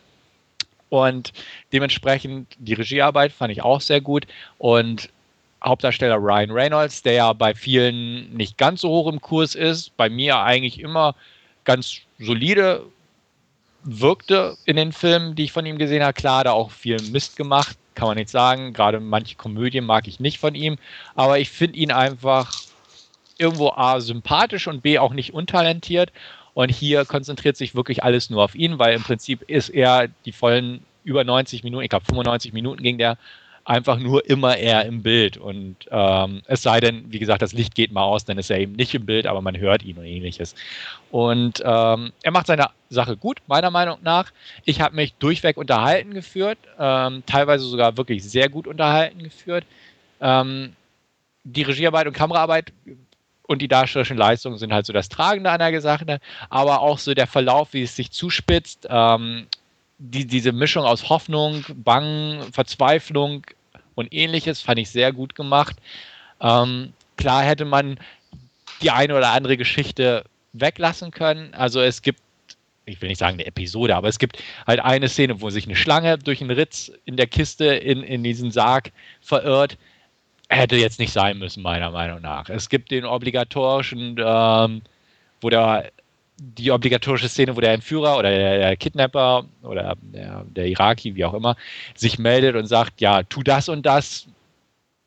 Und dementsprechend die Regiearbeit fand ich auch sehr gut. Und Hauptdarsteller Ryan Reynolds, der ja bei vielen nicht ganz so hoch im Kurs ist, bei mir eigentlich immer ganz solide wirkte in den Filmen, die ich von ihm gesehen habe. Klar, da auch viel Mist gemacht, kann man nicht sagen. Gerade manche Komödien mag ich nicht von ihm, aber ich finde ihn einfach irgendwo A sympathisch und B auch nicht untalentiert. Und hier konzentriert sich wirklich alles nur auf ihn, weil im Prinzip ist er die vollen über 90 Minuten, ich glaube 95 Minuten ging der, einfach nur immer er im Bild. Und ähm, es sei denn, wie gesagt, das Licht geht mal aus, dann ist er eben nicht im Bild, aber man hört ihn und ähnliches. Und ähm, er macht seine Sache gut, meiner Meinung nach. Ich habe mich durchweg unterhalten geführt, ähm, teilweise sogar wirklich sehr gut unterhalten geführt. Ähm, die Regiearbeit und Kameraarbeit und die darstellerischen Leistungen sind halt so das Tragende an der Sache, aber auch so der Verlauf, wie es sich zuspitzt, ähm, die, diese Mischung aus Hoffnung, Bangen, Verzweiflung und ähnliches fand ich sehr gut gemacht. Ähm, klar hätte man die eine oder andere Geschichte weglassen können. Also es gibt, ich will nicht sagen eine Episode, aber es gibt halt eine Szene, wo sich eine Schlange durch einen Ritz in der Kiste in, in diesen Sarg verirrt. Hätte jetzt nicht sein müssen, meiner Meinung nach. Es gibt den obligatorischen, ähm, wo der die obligatorische Szene, wo der Entführer oder der, Kidnapper oder der, der, Iraki, wie auch immer, sich meldet und sagt, ja, tu das und das,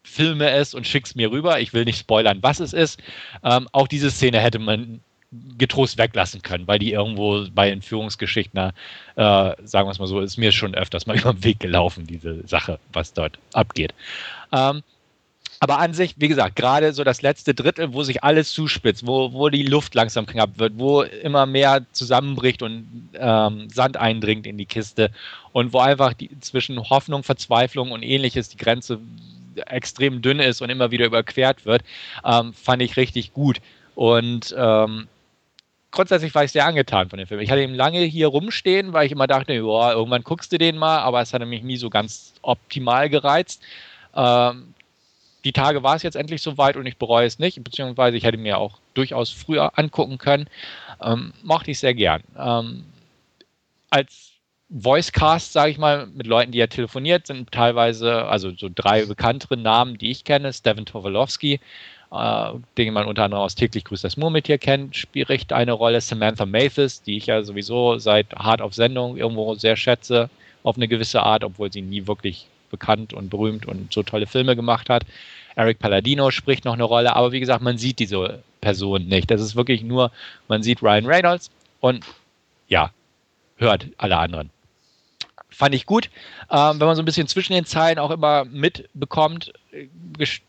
filme es und schick's mir rüber. Ich will nicht spoilern, was es ist. Ähm, auch diese Szene hätte man getrost weglassen können, weil die irgendwo bei Entführungsgeschichten, äh, sagen wir es mal so, ist mir schon öfters mal über den Weg gelaufen, diese Sache, was dort abgeht. Ähm, aber an sich, wie gesagt, gerade so das letzte Drittel, wo sich alles zuspitzt, wo, wo die Luft langsam knapp wird, wo immer mehr zusammenbricht und ähm, Sand eindringt in die Kiste und wo einfach die, zwischen Hoffnung, Verzweiflung und ähnliches die Grenze extrem dünn ist und immer wieder überquert wird, ähm, fand ich richtig gut. Und ähm, grundsätzlich war ich sehr angetan von dem Film. Ich hatte ihn lange hier rumstehen, weil ich immer dachte, joa, irgendwann guckst du den mal, aber es hat mich nie so ganz optimal gereizt. Ähm, die Tage war es jetzt endlich soweit und ich bereue es nicht, beziehungsweise ich hätte mir auch durchaus früher angucken können. Ähm, mochte ich sehr gern. Ähm, als Voicecast, sage ich mal, mit Leuten, die ja telefoniert, sind teilweise, also so drei bekanntere Namen, die ich kenne. Steven Tobolowski, äh, den man unter anderem aus täglich grüßt das Murmeltier kennt, spielt eine Rolle. Samantha Mathis, die ich ja sowieso seit Hart auf Sendung irgendwo sehr schätze, auf eine gewisse Art, obwohl sie nie wirklich bekannt und berühmt und so tolle Filme gemacht hat. Eric Palladino spricht noch eine Rolle, aber wie gesagt, man sieht diese Person nicht. Das ist wirklich nur, man sieht Ryan Reynolds und ja, hört alle anderen. Fand ich gut, ähm, wenn man so ein bisschen zwischen den Zeilen auch immer mitbekommt, äh,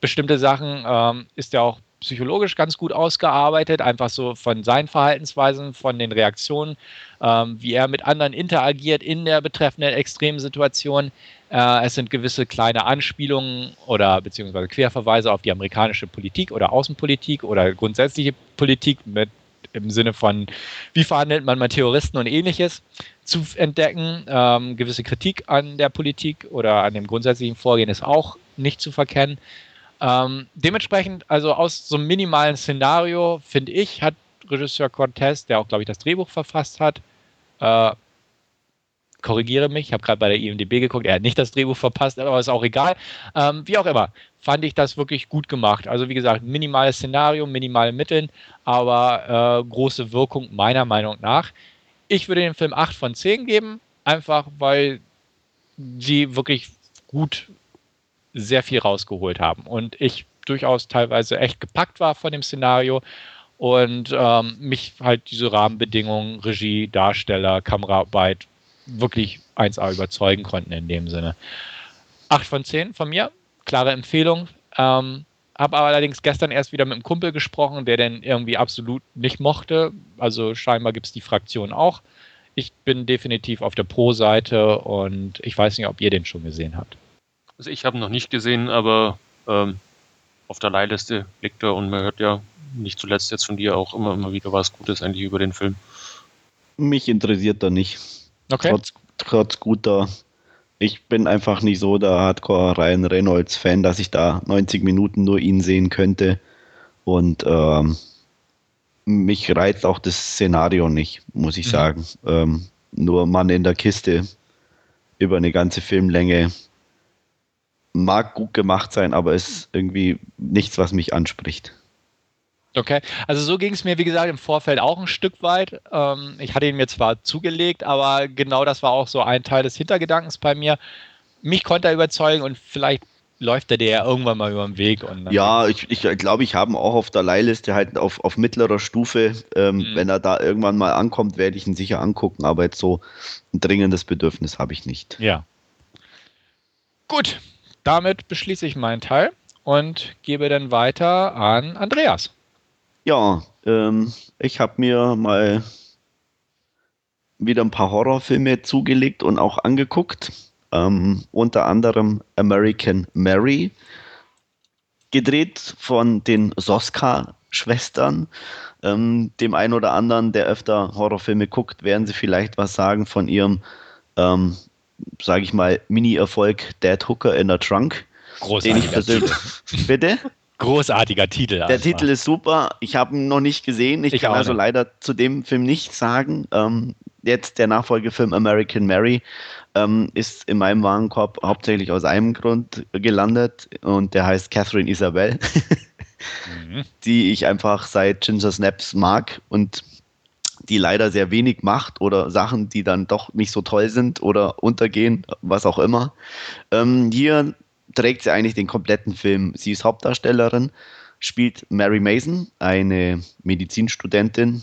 bestimmte Sachen, ähm, ist ja auch psychologisch ganz gut ausgearbeitet, einfach so von seinen Verhaltensweisen, von den Reaktionen, ähm, wie er mit anderen interagiert in der betreffenden Extremsituation. Äh, es sind gewisse kleine Anspielungen oder beziehungsweise Querverweise auf die amerikanische Politik oder Außenpolitik oder grundsätzliche Politik mit im Sinne von, wie verhandelt man mit Terroristen und ähnliches zu entdecken. Ähm, gewisse Kritik an der Politik oder an dem grundsätzlichen Vorgehen ist auch nicht zu verkennen. Ähm, dementsprechend, also aus so einem minimalen Szenario, finde ich, hat Regisseur Cortez, der auch, glaube ich, das Drehbuch verfasst hat, äh, korrigiere mich, ich habe gerade bei der IMDB geguckt, er hat nicht das Drehbuch verpasst, aber ist auch egal. Ähm, wie auch immer, fand ich das wirklich gut gemacht. Also wie gesagt, minimales Szenario, minimale Mittel, aber äh, große Wirkung meiner Meinung nach. Ich würde dem Film 8 von 10 geben, einfach weil sie wirklich gut sehr viel rausgeholt haben. Und ich durchaus teilweise echt gepackt war von dem Szenario und ähm, mich halt diese Rahmenbedingungen, Regie, Darsteller, Kameraarbeit wirklich 1A überzeugen konnten in dem Sinne. 8 von 10 von mir, klare Empfehlung. Ähm, habe allerdings gestern erst wieder mit einem Kumpel gesprochen, der den irgendwie absolut nicht mochte. Also scheinbar gibt es die Fraktion auch. Ich bin definitiv auf der Pro-Seite und ich weiß nicht, ob ihr den schon gesehen habt. Also ich habe noch nicht gesehen, aber ähm, auf der Leihliste liegt er und man hört ja nicht zuletzt jetzt von dir auch immer, immer wieder was Gutes eigentlich über den Film. Mich interessiert er nicht. Okay. Trotz, trotz guter. Ich bin einfach nicht so der Hardcore Ryan Reynolds Fan, dass ich da 90 Minuten nur ihn sehen könnte. Und ähm, mich reizt auch das Szenario nicht, muss ich mhm. sagen. Ähm, nur Mann in der Kiste über eine ganze Filmlänge mag gut gemacht sein, aber ist irgendwie nichts, was mich anspricht. Okay, also so ging es mir, wie gesagt, im Vorfeld auch ein Stück weit. Ähm, ich hatte ihn mir zwar zugelegt, aber genau das war auch so ein Teil des Hintergedankens bei mir. Mich konnte er überzeugen und vielleicht läuft er dir ja irgendwann mal über den Weg. ja, ich, ich glaube, ich habe auch auf der Leihliste halt auf, auf mittlerer Stufe. Ähm, mhm. Wenn er da irgendwann mal ankommt, werde ich ihn sicher angucken, aber jetzt so ein dringendes Bedürfnis habe ich nicht. Ja. Gut, damit beschließe ich meinen Teil und gebe dann weiter an Andreas. Ja, ähm, ich habe mir mal wieder ein paar Horrorfilme zugelegt und auch angeguckt. Ähm, unter anderem American Mary, gedreht von den Soska-Schwestern. Ähm, dem einen oder anderen, der öfter Horrorfilme guckt, werden sie vielleicht was sagen von ihrem, ähm, sage ich mal, Mini-Erfolg Dead Hooker in a Trunk. Großartiger den ich persönlich. Bitte? Großartiger Titel. Der einfach. Titel ist super. Ich habe ihn noch nicht gesehen. Ich, ich kann also nicht. leider zu dem Film nichts sagen. Ähm, jetzt der Nachfolgefilm American Mary ähm, ist in meinem Warenkorb hauptsächlich aus einem Grund gelandet und der heißt Catherine Isabel, mhm. die ich einfach seit Ginger Snaps mag und die leider sehr wenig macht oder Sachen, die dann doch nicht so toll sind oder untergehen, was auch immer. Ähm, hier trägt sie eigentlich den kompletten Film. Sie ist Hauptdarstellerin, spielt Mary Mason, eine Medizinstudentin,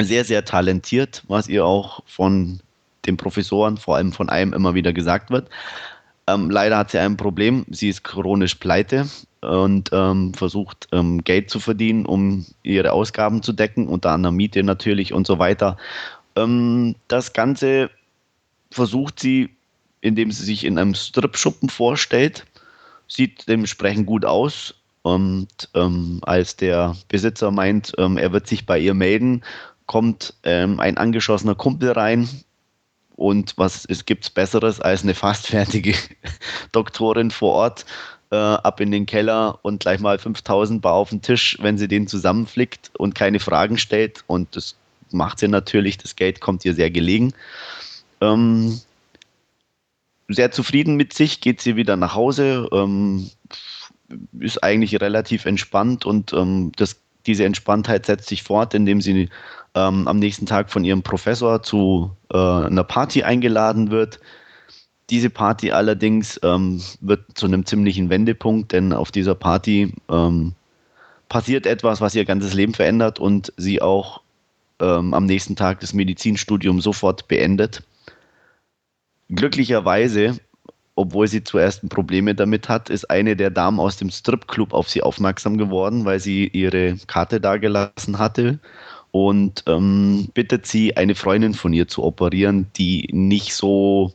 sehr, sehr talentiert, was ihr auch von den Professoren, vor allem von einem, immer wieder gesagt wird. Ähm, leider hat sie ein Problem. Sie ist chronisch pleite und ähm, versucht ähm, Geld zu verdienen, um ihre Ausgaben zu decken, unter anderem Miete natürlich und so weiter. Ähm, das Ganze versucht sie indem sie sich in einem Strip-Schuppen vorstellt. Sieht dementsprechend gut aus. Und ähm, als der Besitzer meint, ähm, er wird sich bei ihr melden, kommt ähm, ein angeschossener Kumpel rein. Und was es gibt's Besseres als eine fast fertige Doktorin vor Ort? Äh, ab in den Keller und gleich mal 5000 Bar auf den Tisch, wenn sie den zusammenflickt und keine Fragen stellt. Und das macht sie natürlich. Das Geld kommt ihr sehr gelegen. Ähm, sehr zufrieden mit sich, geht sie wieder nach Hause, ähm, ist eigentlich relativ entspannt und ähm, das, diese Entspanntheit setzt sich fort, indem sie ähm, am nächsten Tag von ihrem Professor zu äh, einer Party eingeladen wird. Diese Party allerdings ähm, wird zu einem ziemlichen Wendepunkt, denn auf dieser Party ähm, passiert etwas, was ihr ganzes Leben verändert und sie auch ähm, am nächsten Tag das Medizinstudium sofort beendet glücklicherweise, obwohl sie zuerst Probleme damit hat, ist eine der Damen aus dem Stripclub auf sie aufmerksam geworden, weil sie ihre Karte dagelassen hatte und ähm, bittet sie, eine Freundin von ihr zu operieren, die nicht so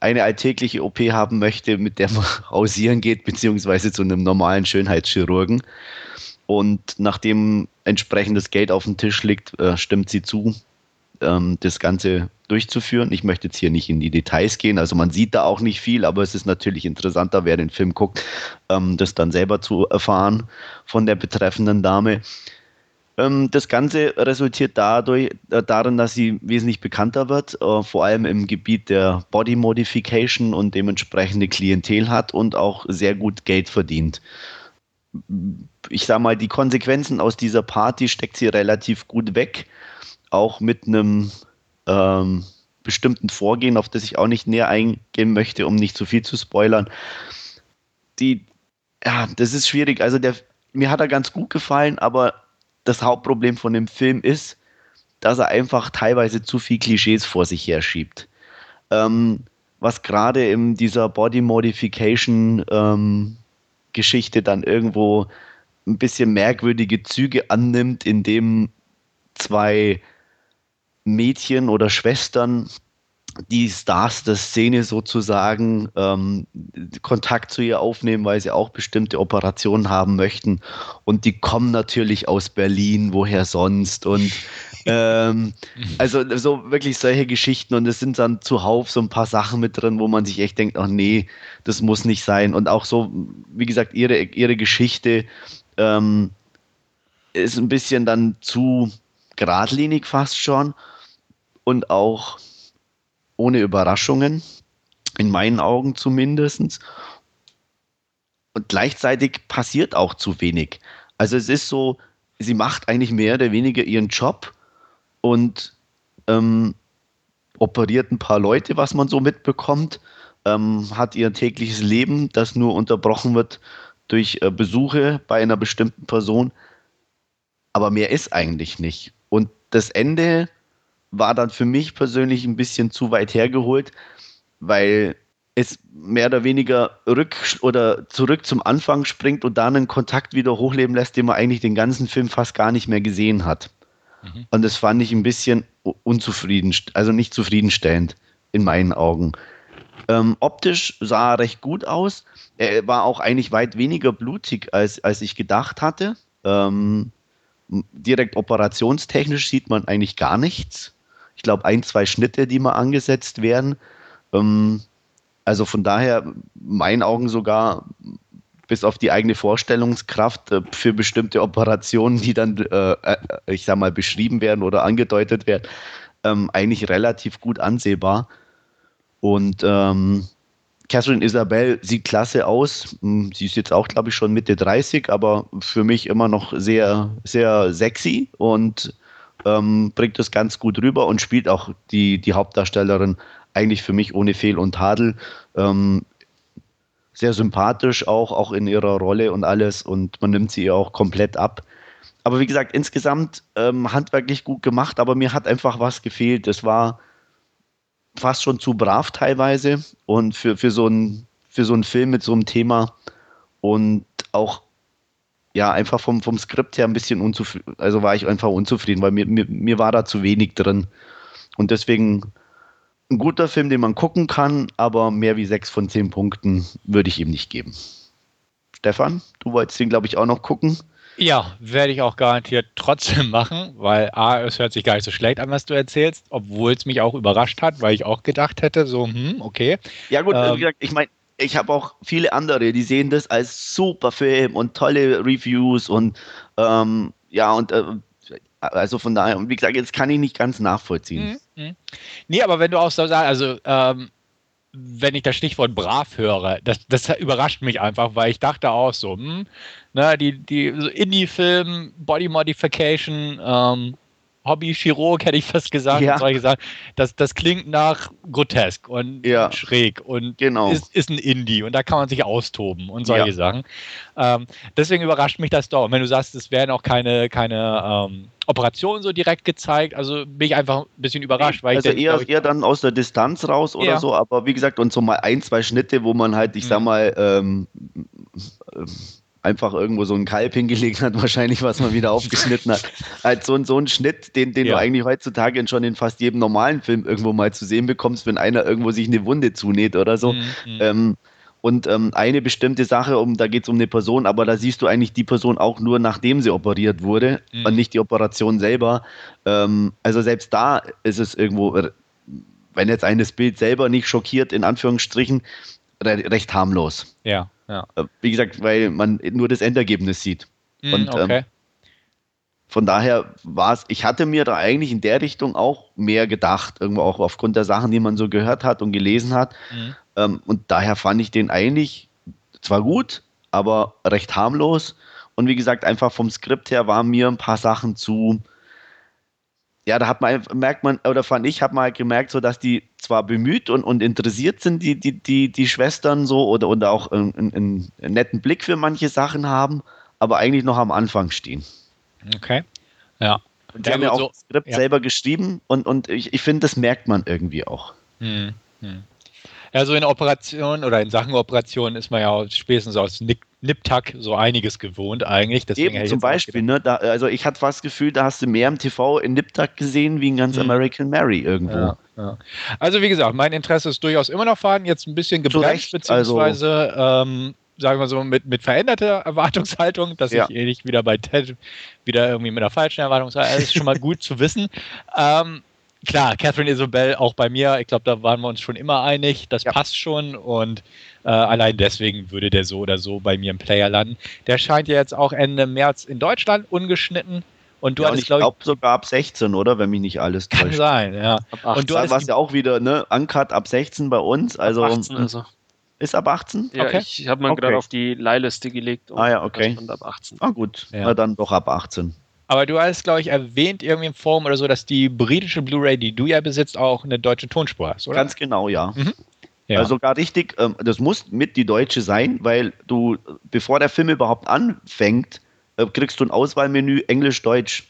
eine alltägliche OP haben möchte, mit der man hausieren geht, beziehungsweise zu einem normalen Schönheitschirurgen. Und nachdem entsprechendes Geld auf dem Tisch liegt, äh, stimmt sie zu, ähm, das Ganze durchzuführen. Ich möchte jetzt hier nicht in die Details gehen, also man sieht da auch nicht viel, aber es ist natürlich interessanter, wer den Film guckt, ähm, das dann selber zu erfahren von der betreffenden Dame. Ähm, das Ganze resultiert dadurch, äh, darin, dass sie wesentlich bekannter wird, äh, vor allem im Gebiet der Body Modification und dementsprechende Klientel hat und auch sehr gut Geld verdient. Ich sage mal, die Konsequenzen aus dieser Party steckt sie relativ gut weg auch mit einem ähm, bestimmten Vorgehen, auf das ich auch nicht näher eingehen möchte, um nicht zu viel zu spoilern. Die, ja, das ist schwierig. Also der, mir hat er ganz gut gefallen, aber das Hauptproblem von dem Film ist, dass er einfach teilweise zu viel Klischees vor sich her schiebt. Ähm, was gerade in dieser Body Modification ähm, Geschichte dann irgendwo ein bisschen merkwürdige Züge annimmt, indem zwei Mädchen oder Schwestern, die Stars der Szene sozusagen ähm, Kontakt zu ihr aufnehmen, weil sie auch bestimmte Operationen haben möchten. Und die kommen natürlich aus Berlin, woher sonst? Und ähm, also so wirklich solche Geschichten. Und es sind dann zuhauf so ein paar Sachen mit drin, wo man sich echt denkt, ach nee, das muss nicht sein. Und auch so, wie gesagt, ihre, ihre Geschichte ähm, ist ein bisschen dann zu geradlinig fast schon und auch ohne Überraschungen. In meinen Augen zumindest. Und gleichzeitig passiert auch zu wenig. Also es ist so, sie macht eigentlich mehr oder weniger ihren Job und ähm, operiert ein paar Leute, was man so mitbekommt, ähm, hat ihr tägliches Leben, das nur unterbrochen wird durch äh, Besuche bei einer bestimmten Person. Aber mehr ist eigentlich nicht. Und das Ende war dann für mich persönlich ein bisschen zu weit hergeholt, weil es mehr oder weniger rück oder zurück zum Anfang springt und dann einen Kontakt wieder hochleben lässt, den man eigentlich den ganzen Film fast gar nicht mehr gesehen hat. Mhm. Und das fand ich ein bisschen unzufrieden, also nicht zufriedenstellend in meinen Augen. Ähm, optisch sah er recht gut aus. Er war auch eigentlich weit weniger blutig, als, als ich gedacht hatte. Ähm, direkt operationstechnisch sieht man eigentlich gar nichts. Ich glaube, ein, zwei Schnitte, die mal angesetzt werden. Ähm, also von daher, meinen Augen sogar bis auf die eigene Vorstellungskraft äh, für bestimmte Operationen, die dann, äh, äh, ich sag mal, beschrieben werden oder angedeutet werden, ähm, eigentlich relativ gut ansehbar. Und ähm, Catherine Isabel sieht klasse aus. Hm, sie ist jetzt auch, glaube ich, schon Mitte 30, aber für mich immer noch sehr, sehr sexy und ähm, bringt das ganz gut rüber und spielt auch die, die Hauptdarstellerin eigentlich für mich ohne Fehl und Tadel. Ähm, sehr sympathisch auch, auch in ihrer Rolle und alles und man nimmt sie ihr auch komplett ab. Aber wie gesagt, insgesamt ähm, handwerklich gut gemacht, aber mir hat einfach was gefehlt. Es war fast schon zu brav teilweise und für, für, so ein, für so einen Film mit so einem Thema und auch ja, einfach vom, vom Skript her ein bisschen unzufrieden, also war ich einfach unzufrieden, weil mir, mir, mir war da zu wenig drin. Und deswegen ein guter Film, den man gucken kann, aber mehr wie sechs von zehn Punkten würde ich ihm nicht geben. Stefan, du wolltest den, glaube ich, auch noch gucken. Ja, werde ich auch garantiert trotzdem machen, weil A, es hört sich gar nicht so schlecht an, was du erzählst, obwohl es mich auch überrascht hat, weil ich auch gedacht hätte, so, hm, okay. Ja, gut, ähm, wie gesagt, ich meine, ich habe auch viele andere, die sehen das als super Film und tolle Reviews und ähm, ja, und äh, also von daher, wie gesagt, jetzt kann ich nicht ganz nachvollziehen. Mhm. mhm. Nee, aber wenn du auch so sagst, also ähm, wenn ich das Stichwort brav höre, das, das überrascht mich einfach, weil ich dachte auch so, hm, ne, die, die so Indie-Film, Body Modification, ähm, Hobby-Chirurg, hätte ich fast gesagt, ja. solche Sachen. Das, das klingt nach grotesk und ja. schräg und genau. ist, ist ein Indie und da kann man sich austoben und solche ja. Sachen. Ähm, deswegen überrascht mich das doch. Und wenn du sagst, es werden auch keine, keine ähm, Operationen so direkt gezeigt, also bin ich einfach ein bisschen überrascht. Weil also ich eher, ich, eher dann aus der Distanz raus oder ja. so, aber wie gesagt, und so mal ein, zwei Schnitte, wo man halt, ich mhm. sag mal, ähm, einfach irgendwo so ein Kalb hingelegt hat, wahrscheinlich, was man wieder aufgeschnitten hat. Halt so, so ein Schnitt, den, den ja. du eigentlich heutzutage schon in fast jedem normalen Film irgendwo mal zu sehen bekommst, wenn einer irgendwo sich eine Wunde zunäht oder so. Mhm. mhm. Ähm, und ähm, eine bestimmte Sache, um, da geht es um eine Person, aber da siehst du eigentlich die Person auch nur, nachdem sie operiert wurde mhm. und nicht die Operation selber. Ähm, also selbst da ist es irgendwo, wenn jetzt eines Bild selber nicht schockiert, in Anführungsstrichen, recht harmlos. Ja. Ja. Äh, wie gesagt, weil man nur das Endergebnis sieht. Mm, und okay. ähm, von daher war es, ich hatte mir da eigentlich in der Richtung auch mehr gedacht, irgendwo auch aufgrund der Sachen, die man so gehört hat und gelesen hat. Mhm. Ähm, und daher fand ich den eigentlich zwar gut, aber recht harmlos. Und wie gesagt, einfach vom Skript her waren mir ein paar Sachen zu, ja, da hat man, merkt man, oder fand ich, hat man halt gemerkt, so dass die zwar bemüht und, und interessiert sind, die, die, die, die Schwestern so, oder, oder auch einen, einen, einen netten Blick für manche Sachen haben, aber eigentlich noch am Anfang stehen. Okay. Ja. Und die haben ja auch so, das Skript ja. selber geschrieben und, und ich, ich finde, das merkt man irgendwie auch. Hm, hm. Ja, so in Operationen oder in Sachen Operationen ist man ja spätestens aus Nick Niptak so einiges gewohnt eigentlich. Deswegen Eben, zum Beispiel, ne, da, also ich hatte fast das Gefühl, da hast du mehr im TV in Niptak gesehen wie in ganz hm. American Mary irgendwo. Ja, ja. Also wie gesagt, mein Interesse ist durchaus immer noch vorhanden, jetzt ein bisschen gebremst, beziehungsweise also, ähm, sagen wir so, mit, mit veränderter Erwartungshaltung, dass ja. ich eh nicht wieder bei Ted wieder irgendwie mit einer falschen Erwartungshaltung, das ist schon mal gut zu wissen. Ähm, klar, Catherine Isabel auch bei mir, ich glaube, da waren wir uns schon immer einig, das ja. passt schon und äh, allein deswegen würde der so oder so bei mir im Player landen. Der scheint ja jetzt auch Ende März in Deutschland ungeschnitten Und du ja, und hattest, ich glaube glaube sogar ab 16, oder? Wenn mich nicht alles ich, kann täuscht. sein, ja. Ab 18. Und du Da hattest war die- ja auch wieder, ne? Uncut ab 16 bei uns. Also, ab 18 also. ist ab 18? Ja, Okay. ich habe mal Okay. gerade auf die Leihliste gelegt. und Ah ja, okay. ab 18. Ah, gut. Ja. Na dann doch ab 18. Aber du hast, glaube ich, erwähnt irgendwie im Forum oder so, dass die britische Blu-ray, die du ja besitzt, auch eine deutsche Tonspur hast, oder? Ganz genau, ja. ja. Also sogar richtig, ähm, das muss mit die deutsche sein, weil du, bevor der Film überhaupt anfängt, äh, kriegst du ein Auswahlmenü Englisch-Deutsch.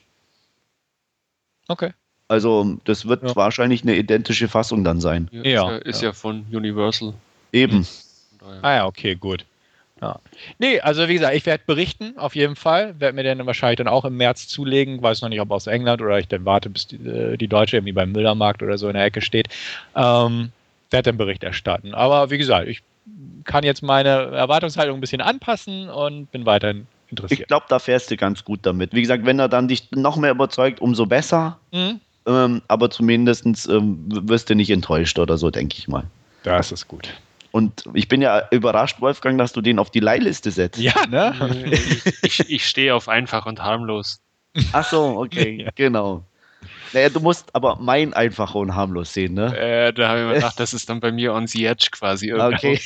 okay. Also das wird Ja. wahrscheinlich eine identische Fassung dann sein. Ja, Ja, ist, ja, ist ja. ja von Universal. Eben. Ah ja, okay, gut. Ja. Nee, also wie gesagt, ich werde berichten, auf jeden Fall. Werde mir den wahrscheinlich dann auch im März zulegen. Weiß noch nicht, ob aus England oder ich dann warte, bis die, äh, die Deutsche irgendwie beim Müllermarkt oder so in der Ecke steht. Ähm, werde dann Bericht erstatten. Aber wie gesagt, ich kann jetzt meine Erwartungshaltung ein bisschen anpassen und bin weiterhin Ich interessiert. glaube, da fährst du ganz gut damit. Wie gesagt, wenn er dann dich noch mehr überzeugt, umso besser. Mhm. Ähm, aber zumindest ähm, wirst du nicht enttäuscht oder so, denke ich mal. Das ist gut. Und ich bin ja überrascht, Wolfgang, dass du den auf die Leihliste setzt. Ja, ne? ich, ich, stehe auf einfach und harmlos. Ach so, okay, Ja. genau. Naja, du musst aber mein einfach und harmlos sehen, ne? Äh, da habe ich mir gedacht, das ist dann bei mir on the edge quasi. irgendwo. Okay.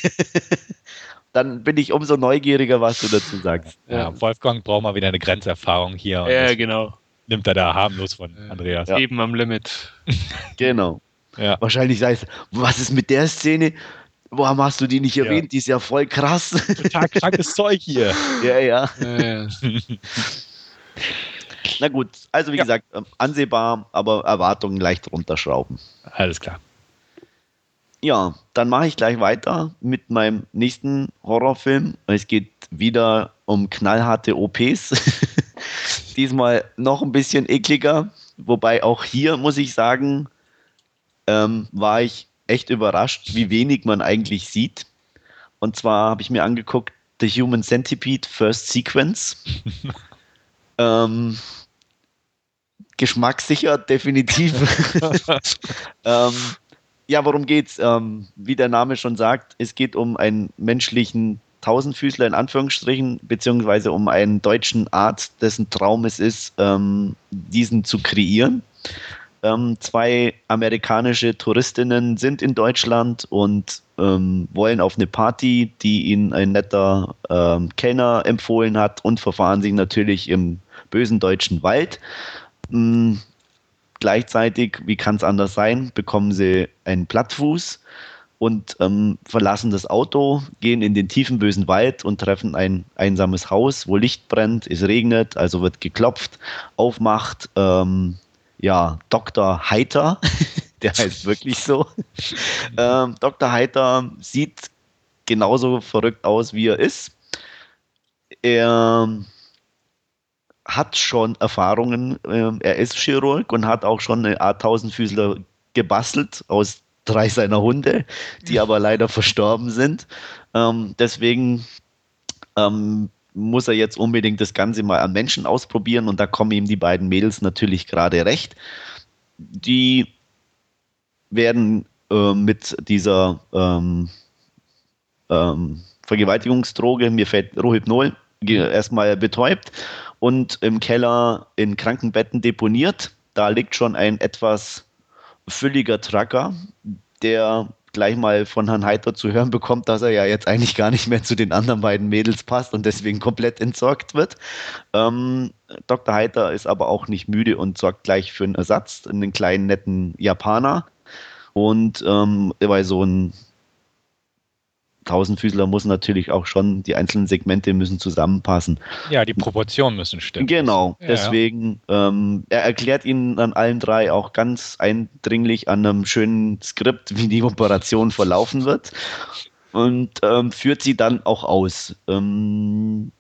Dann bin ich umso neugieriger, was du dazu sagst. Ja, Wolfgang braucht mal wieder eine Grenzerfahrung hier. Ja, genau. nimmt er da harmlos von Andreas. Ja. Eben am Limit. Genau. Ja. Wahrscheinlich sagst du, was ist mit der Szene? Warum hast du die nicht Ja. erwähnt? Die ist ja voll krass. Total krankes Zeug hier. ja, ja. Na gut, also wie gesagt, ähm, ansehbar, aber Erwartungen leicht runterschrauben. Alles klar. Ja, dann mache ich gleich weiter mit meinem nächsten Horrorfilm. Es geht wieder um knallharte OPs. Diesmal noch ein bisschen ekliger, wobei auch hier muss ich sagen, ähm, war ich echt überrascht, wie wenig man eigentlich sieht. Und zwar habe ich mir angeguckt The Human Centipede First Sequence. ähm, geschmackssicher, definitiv. ähm, ja, worum geht's? Ähm, wie der Name schon sagt, es geht um einen menschlichen Tausendfüßler in Anführungsstrichen, beziehungsweise um einen deutschen Arzt, dessen Traum es ist, ähm, diesen zu kreieren. Ähm, zwei amerikanische Touristinnen sind in Deutschland und ähm, wollen auf eine Party, die ihnen ein netter ähm, Kellner empfohlen hat und verfahren sich natürlich im bösen deutschen Wald. Mm, gleichzeitig, wie kann es anders sein, bekommen sie einen Plattfuß und ähm, verlassen das Auto, gehen in den tiefen bösen Wald und treffen ein einsames Haus, wo Licht brennt, es regnet, also wird geklopft, aufmacht, ähm, ja, Dr. Heiter, der heißt wirklich so. ähm, Dr. Heiter sieht genauso verrückt aus, wie er ist. Er hat schon Erfahrungen, ähm, er ist Chirurg und hat auch schon eine Art Tausendfüßler gebastelt aus drei seiner Hunde, die aber leider verstorben sind. Ähm, deswegen ähm, muss er jetzt unbedingt das Ganze mal an Menschen ausprobieren und da kommen ihm die beiden Mädels natürlich gerade recht. Die werden äh, mit dieser ähm, ähm, Vergewaltigungsdroge, mir fällt Rohypnol, erstmal betäubt und im Keller in Krankenbetten deponiert. Da liegt schon ein etwas fülliger Tracker, der gleich mal von Herrn Heiter zu hören bekommt, dass er ja jetzt eigentlich gar nicht mehr zu den anderen beiden Mädels passt und deswegen komplett entsorgt wird. Ähm, Dr. Heiter ist aber auch nicht müde und sorgt gleich für einen Ersatz, einen kleinen netten Japaner. Und ähm, weil so ein Tausendfüßler muss natürlich auch schon, die einzelnen Segmente müssen zusammenpassen. Ja, die Proportionen müssen stimmen. Genau, Ja, deswegen, Ähm, er erklärt ihnen an allen drei auch ganz eindringlich an einem schönen Skript, wie die Operation verlaufen wird und ähm, führt sie dann auch aus. Ähm,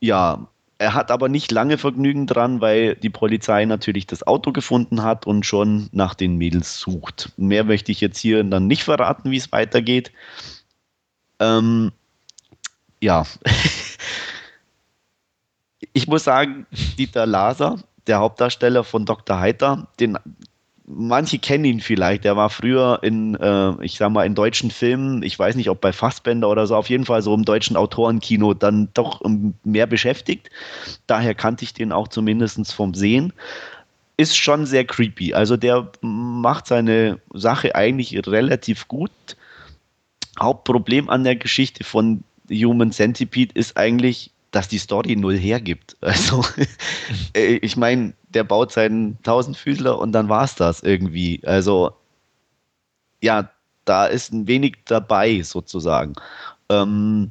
ja, er hat aber nicht lange Vergnügen dran, weil die Polizei natürlich das Auto gefunden hat und schon nach den Mädels sucht. Mehr möchte ich jetzt hier dann nicht verraten, wie es weitergeht. Ähm, ja. ich muss sagen, Dieter Laser, der Hauptdarsteller von Dr. Heiter, den manche kennen ihn vielleicht. Der war früher in, äh, ich sag mal, in deutschen Filmen, ich weiß nicht, ob bei Fassbender oder so, auf jeden Fall so im deutschen Autorenkino dann doch mehr beschäftigt. Daher kannte ich den auch zumindest vom Sehen. Ist schon sehr creepy. Also der macht seine Sache eigentlich relativ gut. Hauptproblem an der Geschichte von Human Centipede ist eigentlich, dass die Story null hergibt. Also, äh, ich meine, der baut seinen Tausendfüßler und dann war es das irgendwie. Also, ja, da ist ein wenig dabei sozusagen. Ähm,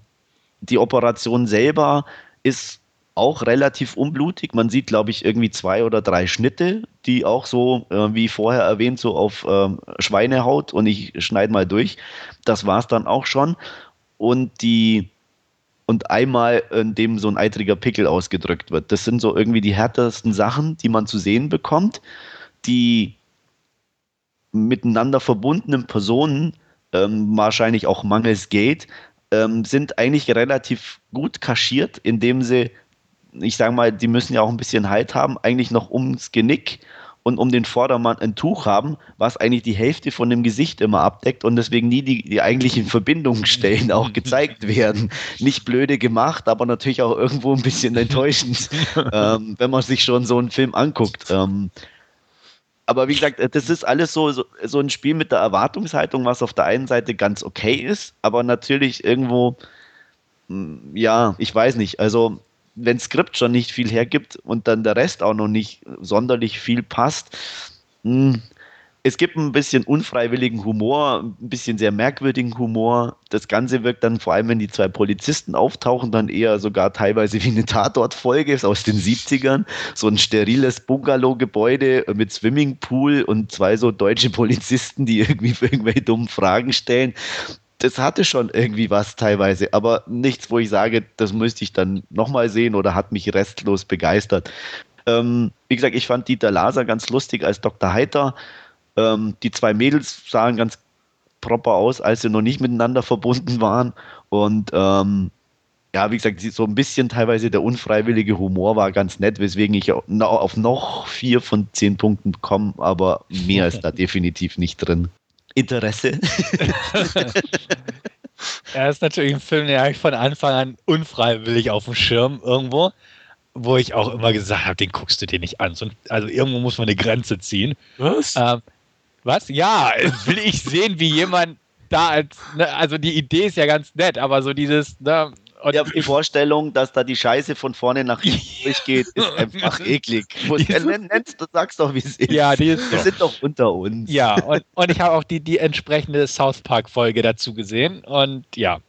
die Operation selber ist auch relativ unblutig. Man sieht, glaube ich, irgendwie zwei oder drei Schnitte, die auch so, äh, wie vorher erwähnt, so auf ähm, Schweinehaut und ich schneide mal durch. Das war es dann auch schon. Und die und einmal, in dem so ein eitriger Pickel ausgedrückt wird. Das sind so irgendwie die härtesten Sachen, die man zu sehen bekommt. Die miteinander verbundenen Personen, ähm, wahrscheinlich auch mangels Gate, ähm, sind eigentlich relativ gut kaschiert, indem sie, ich sage mal, die müssen ja auch ein bisschen Halt haben, eigentlich noch ums Genick und um den Vordermann ein Tuch haben, was eigentlich die Hälfte von dem Gesicht immer abdeckt und deswegen nie die, die eigentlichen Verbindungsstellen auch gezeigt werden. Nicht blöde gemacht, aber natürlich auch irgendwo ein bisschen enttäuschend, ähm, wenn man sich schon so einen Film anguckt. Ähm, aber wie gesagt, das ist alles so, so, so, ein Spiel mit der Erwartungshaltung, was auf der einen Seite ganz okay ist, aber natürlich irgendwo, mm, ja, ich weiß nicht, also wenn Skript schon nicht viel hergibt und dann der Rest auch noch nicht sonderlich viel passt, mh, hm, es gibt ein bisschen unfreiwilligen Humor, ein bisschen sehr merkwürdigen Humor. Das Ganze wirkt dann vor allem, wenn die zwei Polizisten auftauchen, dann eher sogar teilweise wie eine Tatortfolge aus den 70ern. So ein steriles Bungalow-Gebäude mit Swimmingpool und zwei so deutsche Polizisten, die irgendwie irgendwelche dummen Fragen stellen das hatte schon irgendwie was teilweise, aber nichts, wo ich sage, das müsste ich dann nochmal sehen oder hat mich restlos begeistert. Ähm, wie gesagt, ich fand Dieter Laser ganz lustig als Dr. Heiter. Ähm, die zwei Mädels sahen ganz proper aus, als sie noch nicht miteinander verbunden waren. Und ähm, ja, wie gesagt, so ein bisschen teilweise der unfreiwillige Humor war ganz nett, weswegen ich auf noch vier von zehn Punkten komme, aber mehr ist da definitiv nicht drin. Interesse. er ist natürlich ein Film, der ich von Anfang an unfreiwillig auf dem Schirm irgendwo, wo ich auch immer gesagt habe, den guckst du dir nicht an. Also irgendwo muss man eine Grenze ziehen. Was? Ähm, was? Ja, will ich sehen, wie jemand da als, ne, also die Idee ist ja ganz nett, aber so dieses, ne, ja, die Vorstellung, dass da die Scheiße von vorne nach hinten durchgeht, ist einfach eklig. Nennst, du sagst doch, wie es ist. Ja, die ist Wir sind doch unter uns. Ja, und, und ich habe auch die, die entsprechende South Park-Folge dazu gesehen. Und ja.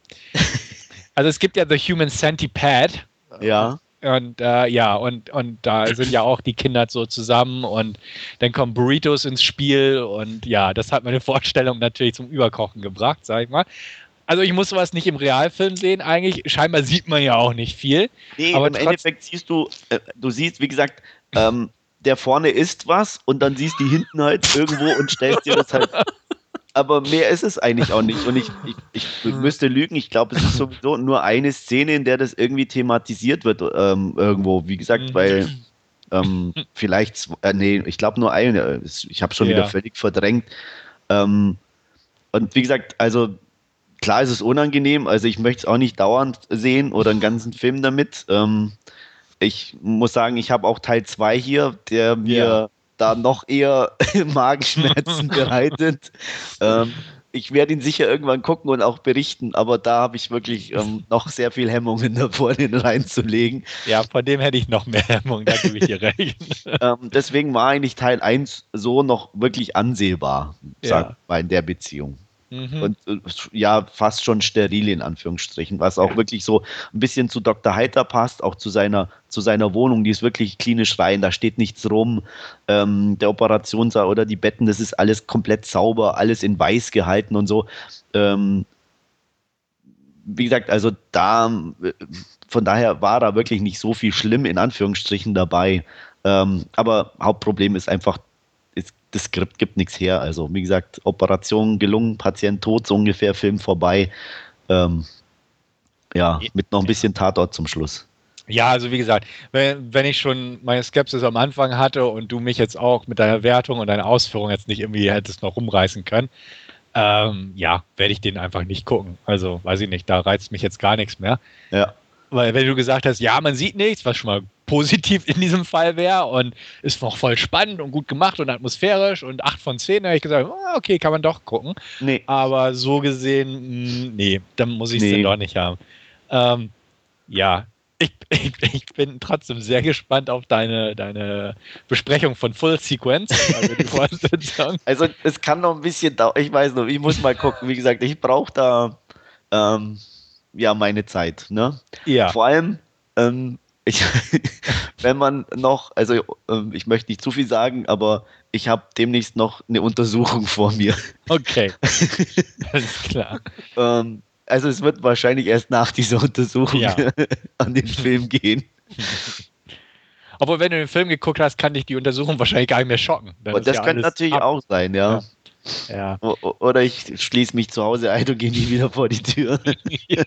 Also es gibt ja The Human Centipede. Ja. Und äh, ja, und, und da sind ja auch die Kinder so zusammen und dann kommen Burritos ins Spiel und ja, das hat meine Vorstellung natürlich zum Überkochen gebracht, sag ich mal. Also ich muss sowas nicht im Realfilm sehen eigentlich. Scheinbar sieht man ja auch nicht viel. Nee, aber im Endeffekt siehst du, äh, du siehst, wie gesagt, ähm, der vorne isst was und dann siehst du die hinten halt irgendwo und stellst dir das halt. Aber mehr ist es eigentlich auch nicht. Und ich, ich, ich müsste lügen, ich glaube, es ist sowieso nur eine Szene, in der das irgendwie thematisiert wird, ähm, irgendwo. Wie gesagt, mhm. weil ähm, vielleicht, äh, nee, ich glaube nur eine. Ich habe schon ja. wieder völlig verdrängt. Ähm, und wie gesagt, also klar ist es unangenehm, also ich möchte es auch nicht dauernd sehen oder einen ganzen Film damit. Ähm, ich muss sagen, ich habe auch Teil 2 hier, der mir ja. da noch eher Magenschmerzen bereitet. Ähm, ich werde ihn sicher irgendwann gucken und auch berichten, aber da habe ich wirklich ähm, noch sehr viel Hemmungen davor, den reinzulegen. Ja, von dem hätte ich noch mehr Hemmungen, da gebe ich dir recht. ähm, deswegen war eigentlich Teil 1 so noch wirklich ansehbar, ja. sag mal, in der Beziehung. Mhm. Und äh, ja, fast schon steril in Anführungsstrichen, was auch wirklich so ein bisschen zu Dr. Heiter passt, auch zu seiner, zu seiner Wohnung, die ist wirklich klinisch rein, da steht nichts rum. Ähm, der Operationssaal oder die Betten, das ist alles komplett sauber, alles in weiß gehalten und so. Ähm, wie gesagt, also da, äh, von daher war da wirklich nicht so viel schlimm in Anführungsstrichen dabei. Ähm, aber Hauptproblem ist einfach das Skript gibt nichts her. Also, wie gesagt, Operation gelungen, Patient tot, so ungefähr, Film vorbei. Ähm, ja, mit noch ein bisschen Tatort zum Schluss. Ja, also wie gesagt, wenn, wenn ich schon meine Skepsis am Anfang hatte und du mich jetzt auch mit deiner Wertung und deiner Ausführung jetzt nicht irgendwie hättest noch rumreißen können, ähm, ja, werde ich den einfach nicht gucken. Also weiß ich nicht, da reizt mich jetzt gar nichts mehr. Ja. Weil wenn du gesagt hast, ja, man sieht nichts, was schon mal positiv in diesem Fall wäre und ist noch voll spannend und gut gemacht und atmosphärisch und 8 von 10, da habe ich gesagt, oh, okay, kann man doch gucken. Nee. Aber so gesehen, mh, nee, dann muss ich es Nee. doch nicht haben. Ähm, ja, ich, ich, ich bin trotzdem sehr gespannt auf deine, deine Besprechung von Full Sequence, also. Also es kann noch ein bisschen dauern. Ich weiß noch, ich muss mal gucken. Wie gesagt, ich brauche da ähm, ja meine Zeit. Ne? Ja, Vor allem, ähm, ich, wenn man noch, also ähm, ich möchte nicht zu viel sagen, aber ich habe demnächst noch eine Untersuchung vor mir. okay. Alles klar. Ähm, also es wird wahrscheinlich erst nach dieser Untersuchung Ja. an den Film gehen. Obwohl, wenn du den Film geguckt hast, kann dich die Untersuchung wahrscheinlich gar nicht mehr schocken. Dann Und das ja könnte natürlich ab. auch sein, ja. Ja. O- Oder ich schließe mich zu Hause ein und gehe nie wieder vor die Tür. ja.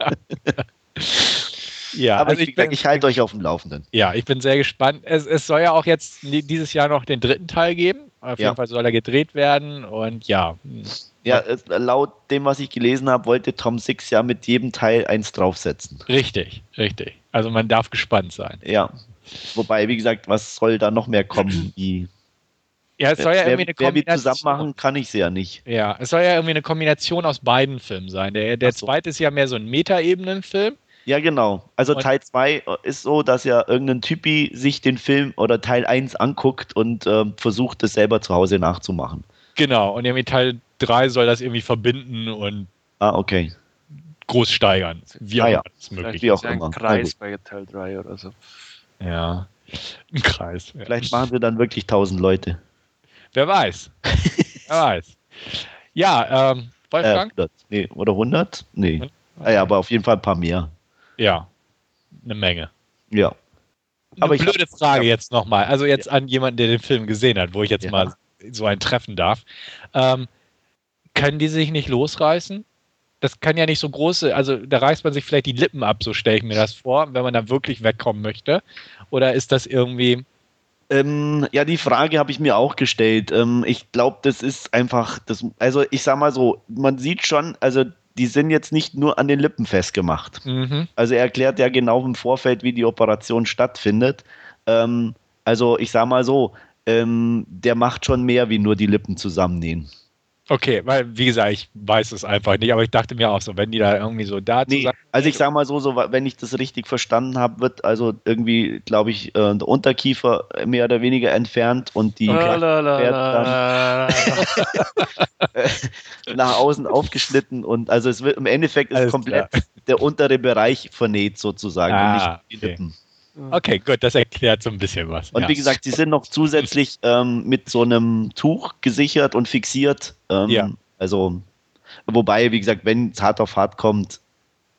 Ja, Aber also ich, bin, ich halte euch auf dem Laufenden. ja, ich bin sehr gespannt. Es, es soll ja auch jetzt dieses Jahr noch den dritten Teil geben. Auf Ja. jeden Fall soll er gedreht werden und ja. Ja, es, laut dem, was ich gelesen habe, wollte Tom Six ja mit jedem Teil eins draufsetzen. Richtig, richtig. Also man darf gespannt sein. Ja. Wobei, wie gesagt, was soll da noch mehr kommen? Die, Ja, es soll ja wer, irgendwie eine wer wir Kombination. zusammen machen, kann ich sie ja nicht. Ja, es soll ja irgendwie eine Kombination aus beiden Filmen sein. Der, der so. zweite ist ja mehr so ein Metaebenenfilm. Ja, genau. Also Und- Teil 2 ist so, dass ja irgendein Typi sich den Film oder Teil 1 anguckt und ähm, versucht, es selber zu Hause nachzumachen. Genau. Und irgendwie Teil 3 soll das irgendwie verbinden und Ah, okay. groß steigern. Wie auch Ah, ja. möglich Wie auch ist ein immer. Na Kreis bei Teil 3 oder so. Ja. Ein Kreis. Ja. Vielleicht machen sie dann wirklich 1000 Leute. Wer weiß. Wer weiß. Ja, ähm, Äh, Wolfgang? 100. Nee, oder 100? Nee. Ah, ja, aber auf jeden Fall ein paar mehr. Ja. Eine Menge. Ja. Aber Aber Eine ich blöde Frage jetzt nochmal. Also jetzt an jemanden, der den Film gesehen hat, wo ich jetzt Ja. mal so einen treffen darf. Ähm, können die sich nicht losreißen? Das kann ja nicht so große, also da reißt man sich vielleicht die Lippen ab, so stelle ich mir das vor, wenn man da wirklich wegkommen möchte. Oder ist das irgendwie, Ähm, ja, die Frage habe ich mir auch gestellt. Ähm, ich glaube, das ist einfach, das, also ich sag mal so, man sieht schon, also die sind jetzt nicht nur an den Lippen festgemacht. mhm. Also er erklärt ja genau im Vorfeld, wie die Operation stattfindet. Ähm, also ich sag mal so, ähm, der macht schon mehr wie nur die Lippen zusammennähen. Okay, weil wie gesagt, ich weiß es einfach nicht, aber ich dachte mir auch so, wenn die da irgendwie so da Nee, zusammen. also ich sag mal so, so, wenn ich das richtig verstanden habe, wird also irgendwie, glaube ich, äh, der Unterkiefer mehr oder weniger entfernt und die La, la, la, Pferd la, la. nach außen aufgeschnitten und also es wird im Endeffekt ist Alles komplett der untere Bereich vernäht sozusagen Ah, und nicht die okay. Lippen. Okay, gut, das erklärt so ein bisschen was. Und ja. wie gesagt, sie sind noch zusätzlich ähm, mit so einem Tuch gesichert und fixiert. Ähm, Ja. Also, wobei, wie gesagt, wenn es hart auf hart kommt,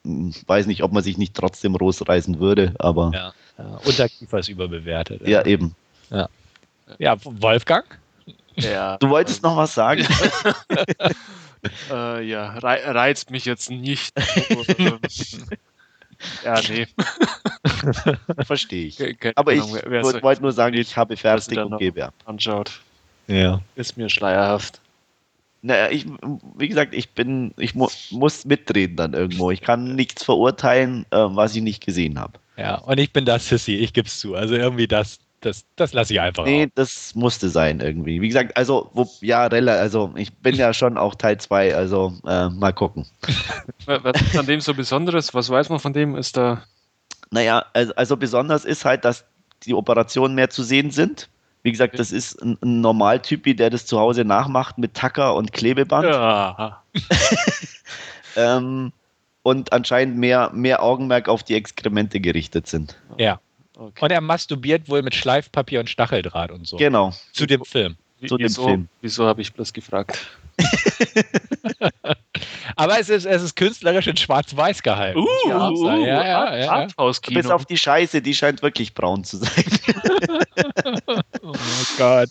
hm, weiß nicht, ob man sich nicht trotzdem losreißen würde, aber Ja. Ja, Unterkiefer ist überbewertet. ja, eben. ja Wolfgang? Ja, Du wolltest noch was sagen? Äh, ja, rei reizt mich jetzt nicht. ja, nee. Verstehe ich. Ke- keine Aber ich Ahnung, wer- wer wollte sich wollte nur sagen, ich habe fertig und gebe ab. anschaut, Ja. ist mir schleierhaft. Naja, ich, wie gesagt, ich bin, ich mu muss mitreden dann irgendwo. Ich kann nichts verurteilen, äh, was ich nicht gesehen habe. Ja, und ich bin da Sissy, ich gebe es zu. Also irgendwie das, das, das lasse ich einfach Nee, auf. das musste sein irgendwie. Wie gesagt, also, wo, ja, Rella, also ich bin ja schon auch Teil 2, also äh, mal gucken. Was was ist an dem so Besonderes? Was weiß man von dem? Ist da. Naja, also, also besonders ist halt, dass die Operationen mehr zu sehen sind. Wie gesagt, das ist ein, ein Normaltypi, der das zu Hause nachmacht mit Tacker und Klebeband. Ja. Ähm, und anscheinend mehr, mehr Augenmerk auf die Exkremente gerichtet sind. Ja. Okay. Und er masturbiert wohl mit Schleifpapier und Stacheldraht und so. Genau. Zu dem Film. zu dem wieso, Film. Wieso habe ich bloß gefragt? Aber es ist, es ist künstlerisch in Schwarz-Weiß gehalten. Uh, auch sagen. ja, ja, ja, ja. Arthouse-Kino. Bis auf die Scheiße, die scheint wirklich braun zu sein. Oh Gott.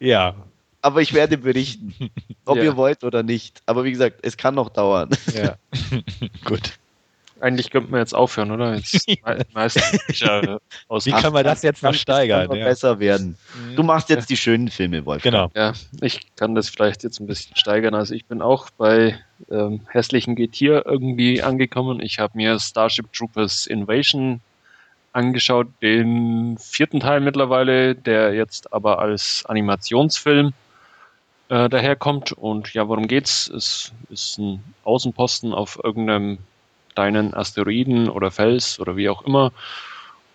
Ja. Aber ich werde berichten, ob Ja. ihr wollt oder nicht. Aber wie gesagt, es kann noch dauern. ja. Gut. Eigentlich könnte man jetzt aufhören, oder? Jetzt ja, Wie kann man das jetzt noch steigern? Ja. besser werden. Mhm. Du machst jetzt die schönen Filme, Wolfgang. Genau. Ja, ich kann das vielleicht jetzt ein bisschen steigern. Also ich bin auch bei ähm, hässlichen Getier irgendwie angekommen. Ich habe mir Starship Troopers Invasion angeschaut, den vierten Teil mittlerweile, der jetzt aber als Animationsfilm äh, daherkommt. Und ja, worum geht's? Es ist ein Außenposten auf irgendeinem kleinen Asteroiden oder Fels oder wie auch immer.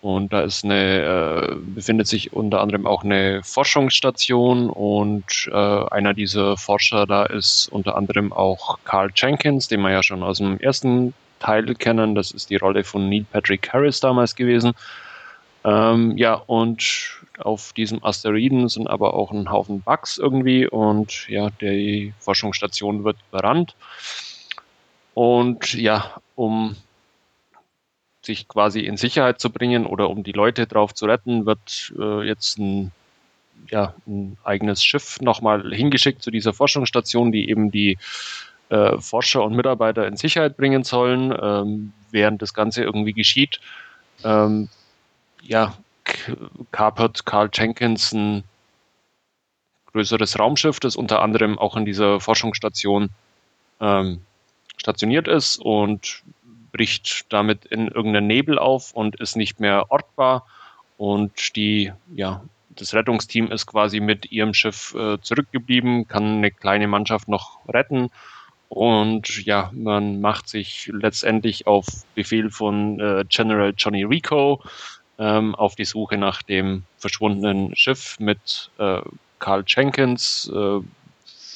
Und da ist eine, äh, befindet sich unter anderem auch eine Forschungsstation und äh, einer dieser Forscher da ist unter anderem auch Carl Jenkins, den wir ja schon aus dem ersten Teil kennen. Das ist die Rolle von Neil Patrick Harris damals gewesen. Ähm, ja, und auf diesem Asteroiden sind aber auch ein Haufen Bugs irgendwie und ja, die Forschungsstation wird überrannt. Und ja, um sich quasi in Sicherheit zu bringen oder um die Leute drauf zu retten, wird äh, jetzt ein, ja, ein eigenes Schiff nochmal hingeschickt zu dieser Forschungsstation, die eben die äh, Forscher und Mitarbeiter in Sicherheit bringen sollen, ähm, während das Ganze irgendwie geschieht. Ähm, ja, kapert Carl Jenkins ein größeres Raumschiff, das unter anderem auch in dieser Forschungsstation ähm, stationiert ist und bricht damit in irgendeinen Nebel auf und ist nicht mehr ortbar. Und die, ja, das Rettungsteam ist quasi mit ihrem Schiff äh, zurückgeblieben, kann eine kleine Mannschaft noch retten und ja, man macht sich letztendlich auf Befehl von äh, General Johnny Rico ähm, auf die Suche nach dem verschwundenen Schiff mit äh, Carl Jenkins.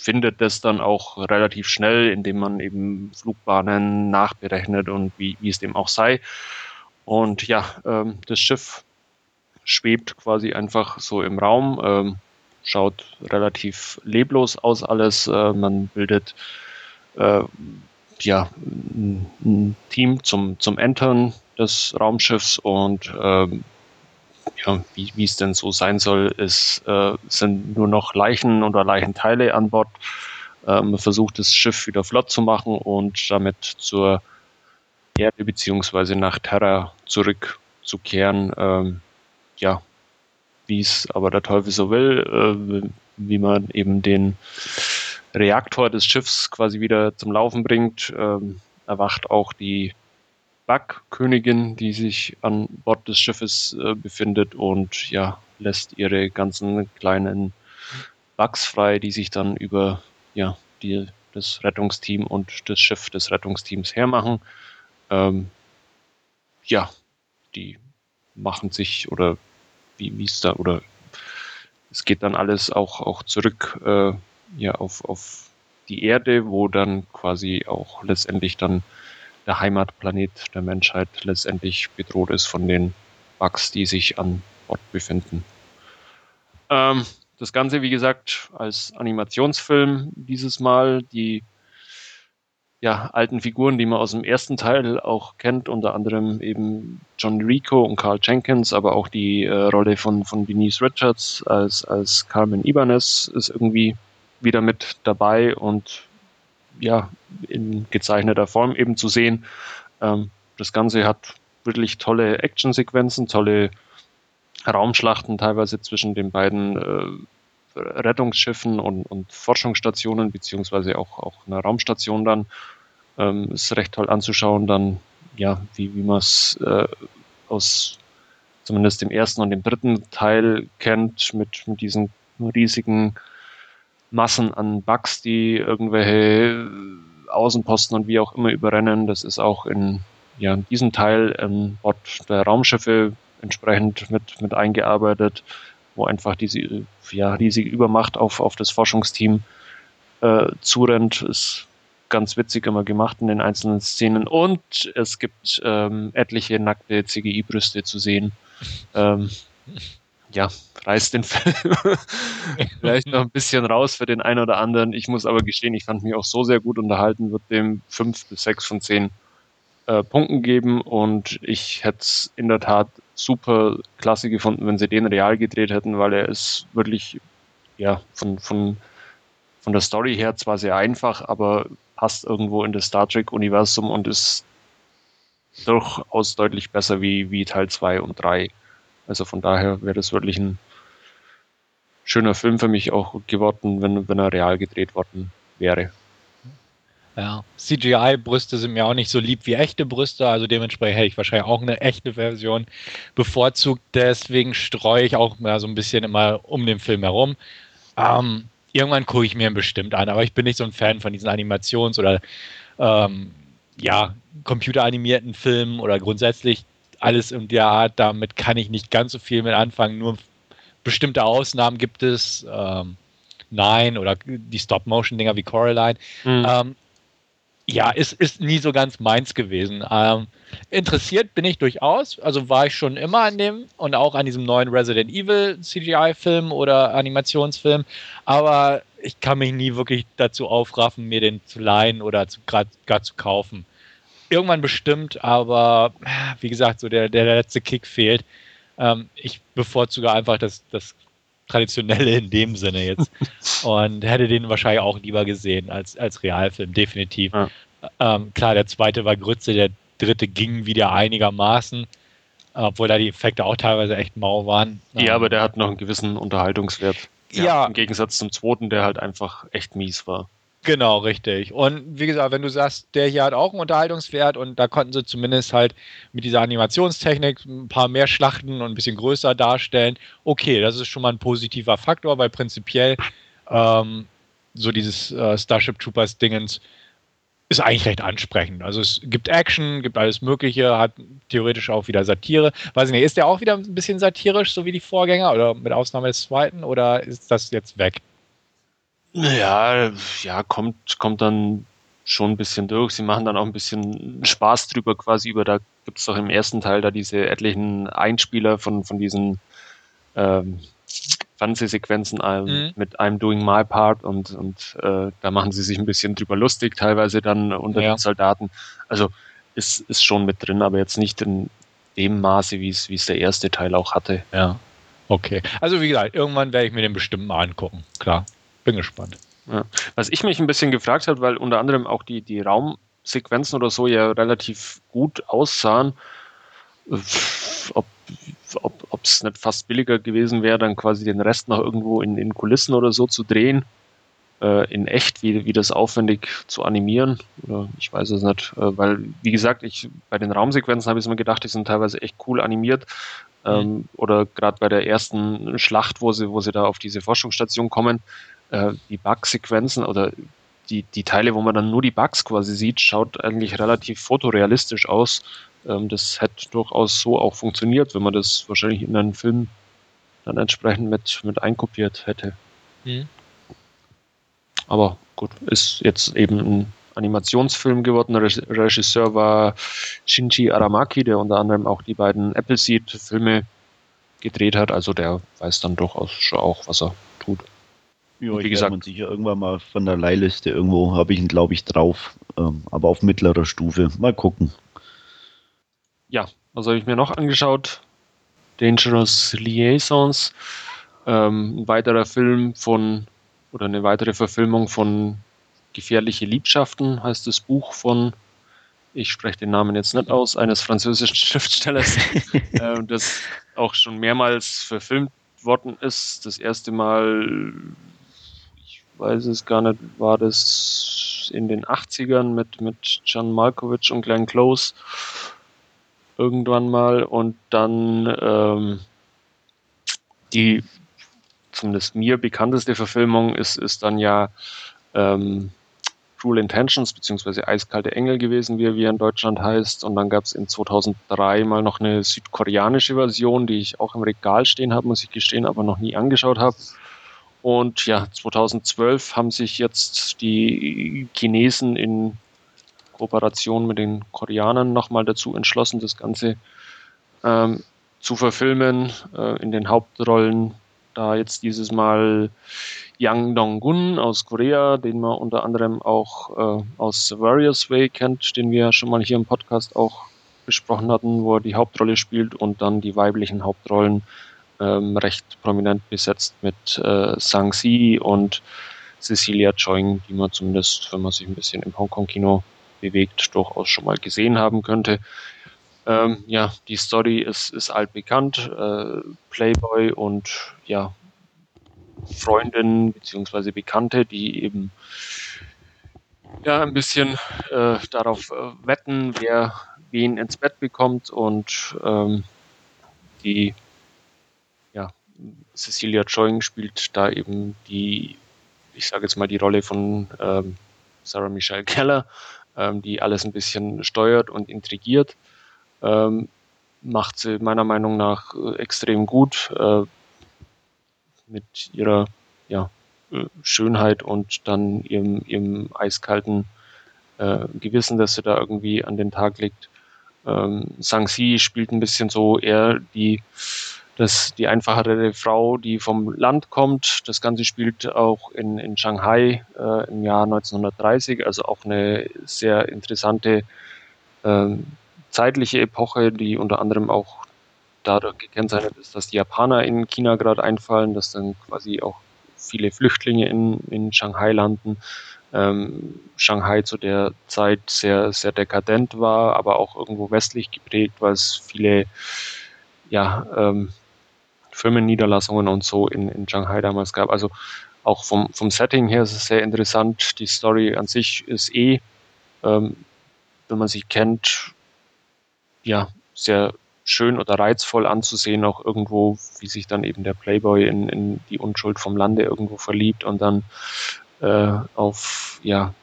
Findet das dann auch relativ schnell, indem man eben Flugbahnen nachberechnet und wie, wie es dem auch sei. Und ja, ähm, das Schiff schwebt quasi einfach so im Raum, ähm, schaut relativ leblos aus alles. Äh, man bildet äh, ja, ein Team zum, zum Entern des Raumschiffs und ähm, ja, wie, wie es denn so sein soll, ist, äh, sind nur noch Leichen oder Leichenteile an Bord. Äh, man versucht das Schiff wieder flott zu machen und damit zur Erde beziehungsweise nach Terra zurückzukehren. Ähm, ja, wie es aber der Teufel so will, äh, wie man eben den Reaktor des Schiffs quasi wieder zum Laufen bringt, ähm, erwacht auch die Bug-Königin, die sich an Bord des Schiffes äh, befindet und ja, lässt ihre ganzen kleinen Bugs frei, die sich dann über ja, die, das Rettungsteam und das Schiff des Rettungsteams hermachen. Ähm, ja, die machen sich oder wie es da oder es geht dann alles auch, auch zurück äh, ja, auf, auf die Erde, wo dann quasi auch letztendlich dann der Heimatplanet der Menschheit letztendlich bedroht ist von den Bugs, die sich an Bord befinden. Ähm, das Ganze, wie gesagt, als Animationsfilm dieses Mal. Die ja, alten Figuren, die man aus dem ersten Teil auch kennt, unter anderem eben John Rico und Carl Jenkins, aber auch die äh, Rolle von, von Denise Richards als, als Carmen Ibanez ist irgendwie wieder mit dabei und ja, in gezeichneter Form eben zu sehen. Ähm, das Ganze hat wirklich tolle Actionsequenzen, tolle Raumschlachten teilweise zwischen den beiden äh, Rettungsschiffen und, und, Forschungsstationen, beziehungsweise auch, auch einer Raumstation dann. Ähm, ist recht toll anzuschauen, dann, ja, wie, wie man es äh, aus zumindest dem ersten und dem dritten Teil kennt, mit, mit diesen riesigen Massen an Bugs, die irgendwelche Außenposten und wie auch immer überrennen. Das ist auch in, ja, in diesem Teil an Bord der Raumschiffe entsprechend mit, mit eingearbeitet, wo einfach diese ja, riesige Übermacht auf, auf das Forschungsteam äh, zurennt. Ist ganz witzig immer gemacht in den einzelnen Szenen. Und es gibt ähm, etliche nackte CGI-Brüste zu sehen. Ähm, ja, reißt den Film vielleicht noch ein bisschen raus für den einen oder anderen. Ich muss aber gestehen, ich fand mich auch so sehr gut unterhalten, wird dem fünf bis sechs von zehn äh, Punkten geben und ich hätte es in der Tat super klasse gefunden, wenn sie den real gedreht hätten, weil er ist wirklich, ja, von, von, von der Story her zwar sehr einfach, aber passt irgendwo in das Star Trek-Universum und ist durchaus deutlich besser wie, wie Teil 2 und 3. Also von daher wäre das wirklich ein schöner Film für mich auch geworden, wenn, wenn er real gedreht worden wäre. Ja, CGI-Brüste sind mir auch nicht so lieb wie echte Brüste, also dementsprechend hätte ich wahrscheinlich auch eine echte Version bevorzugt. Deswegen streue ich auch mal so ein bisschen immer um den Film herum. Ähm, irgendwann gucke ich mir ihn bestimmt an, aber ich bin nicht so ein Fan von diesen Animations- oder ähm, ja, computeranimierten Filmen oder grundsätzlich alles in der Art. Damit kann ich nicht ganz so viel mit anfangen. Nur bestimmte Ausnahmen gibt es. Ähm, Nein oder die Stop-Motion-Dinger wie Coraline. Mhm. Ähm, ja, ist, ist nie so ganz meins gewesen. Ähm, interessiert bin ich durchaus, also war ich schon immer an dem und auch an diesem neuen Resident Evil CGI-Film oder Animationsfilm, aber ich kann mich nie wirklich dazu aufraffen, mir den zu leihen oder zu, gar zu kaufen. Irgendwann bestimmt, aber wie gesagt, so der, der letzte Kick fehlt. Ähm, ich bevorzuge einfach das, das Traditionelle in dem Sinne jetzt. Und hätte den wahrscheinlich auch lieber gesehen als, als Realfilm, definitiv. Ja. Ähm, klar, der zweite war Grütze, der dritte ging wieder einigermaßen, obwohl da die Effekte auch teilweise echt mau waren. Ja, ähm, aber der hat noch einen gewissen Unterhaltungswert. Ja, ja. Im Gegensatz zum zweiten, der halt einfach echt mies war. Genau, richtig. Und wie gesagt, wenn du sagst, der hier hat auch einen Unterhaltungswert und da konnten sie zumindest halt mit dieser Animationstechnik ein paar mehr Schlachten und ein bisschen größer darstellen, okay, das ist schon mal ein positiver Faktor, weil prinzipiell ähm, so dieses äh, Starship Troopers Dingens ist eigentlich recht ansprechend. Also es gibt Action, gibt alles Mögliche, hat theoretisch auch wieder Satire. Weiß ich nicht, ist der auch wieder ein bisschen satirisch, so wie die Vorgänger oder mit Ausnahme des zweiten oder ist das jetzt weg? Ja, ja, kommt, kommt dann schon ein bisschen durch. Sie machen dann auch ein bisschen Spaß drüber, quasi über, da gibt es doch im ersten Teil da diese etlichen Einspieler von, von diesen ähm, Fernsehsequenzen ähm, mhm. mit I'm doing my part und, und äh, da machen sie sich ein bisschen drüber lustig, teilweise dann unter ja. den Soldaten. Also ist, ist schon mit drin, aber jetzt nicht in dem Maße, wie es, wie es der erste Teil auch hatte. Ja. Okay. Also wie gesagt, irgendwann werde ich mir den bestimmt mal angucken. Klar. Bin gespannt. Ja. Was ich mich ein bisschen gefragt habe, weil unter anderem auch die, die Raumsequenzen oder so ja relativ gut aussahen, ob es nicht fast billiger gewesen wäre, dann quasi den Rest noch irgendwo in, in Kulissen oder so zu drehen, äh, in echt, wie, wie das aufwendig zu animieren. Oder ich weiß es nicht, äh, weil, wie gesagt, ich bei den Raumsequenzen habe ich mir gedacht, die sind teilweise echt cool animiert. Ähm, mhm. Oder gerade bei der ersten Schlacht, wo sie, wo sie da auf diese Forschungsstation kommen, äh, die Bug-Sequenzen oder die, die Teile, wo man dann nur die Bugs quasi sieht, schaut eigentlich relativ fotorealistisch aus. Ähm, das hätte durchaus so auch funktioniert, wenn man das wahrscheinlich in einen Film dann entsprechend mit, mit einkopiert hätte. Mhm. Aber gut, ist jetzt eben ein Animationsfilm geworden. Regisseur war Shinji Aramaki, der unter anderem auch die beiden Appleseed-Filme gedreht hat. Also der weiß dann durchaus schon auch, was er tut. Ja, wie gesagt, man sicher irgendwann mal von der Leihliste irgendwo habe ich ihn, glaube ich, drauf. Ähm, aber auf mittlerer Stufe. Mal gucken. Ja, was habe ich mir noch angeschaut? Dangerous Liaisons. Ähm, ein weiterer Film von, oder eine weitere Verfilmung von Gefährliche Liebschaften heißt das Buch von, ich spreche den Namen jetzt nicht aus, eines französischen Schriftstellers, äh, das auch schon mehrmals verfilmt worden ist. Das erste Mal weiß es gar nicht, war das in den 80ern mit, mit John Malkovich und Glenn Close irgendwann mal und dann ähm, die zumindest mir bekannteste Verfilmung ist, ist dann ja ähm, Cruel Intentions beziehungsweise Eiskalte Engel gewesen, wie er, wie er in Deutschland heißt. Und dann gab es in 2003 mal noch eine südkoreanische Version, die ich auch im Regal stehen habe, muss ich gestehen, aber noch nie angeschaut habe. Und ja, 2012 haben sich jetzt die Chinesen in Kooperation mit den Koreanern nochmal dazu entschlossen, das Ganze ähm, zu verfilmen. Äh, in den Hauptrollen da jetzt dieses Mal Yang Dong-gun aus Korea, den man unter anderem auch äh, aus The Warriors Way kennt, den wir schon mal hier im Podcast auch besprochen hatten, wo er die Hauptrolle spielt und dann die weiblichen Hauptrollen ähm, recht prominent besetzt mit äh, Sang Si und Cecilia Choing, die man zumindest, wenn man sich ein bisschen im Hongkong-Kino bewegt, durchaus schon mal gesehen haben könnte. Ähm, ja, die Story ist, ist altbekannt. Äh, Playboy und ja, Freundin bzw. Bekannte, die eben ja ein bisschen äh, darauf äh, wetten, wer wen ins Bett bekommt und ähm, die Cecilia Choing spielt da eben die, ich sage jetzt mal die Rolle von ähm, Sarah Michelle Keller, ähm, die alles ein bisschen steuert und intrigiert. Ähm, macht sie meiner Meinung nach äh, extrem gut äh, mit ihrer ja, äh, Schönheit und dann ihrem, ihrem eiskalten äh, Gewissen, das sie da irgendwie an den Tag legt. Ähm, Sang-Si spielt ein bisschen so eher die, das, die einfachere Frau, die vom Land kommt. Das Ganze spielt auch in, in Shanghai äh, im Jahr 1930, also auch eine sehr interessante ähm, zeitliche Epoche, die unter anderem auch dadurch gekennzeichnet ist, dass die Japaner in China gerade einfallen, dass dann quasi auch viele Flüchtlinge in, in Shanghai landen. Ähm, Shanghai zu der Zeit sehr, sehr dekadent war, aber auch irgendwo westlich geprägt, weil es viele ja, ähm, Firmenniederlassungen und so in, in Shanghai damals gab. Also auch vom, vom Setting her ist es sehr interessant. Die Story an sich ist eh, ähm, wenn man sie kennt, ja, sehr schön oder reizvoll anzusehen, auch irgendwo, wie sich dann eben der Playboy in, in die Unschuld vom Lande irgendwo verliebt und dann äh, auf ja,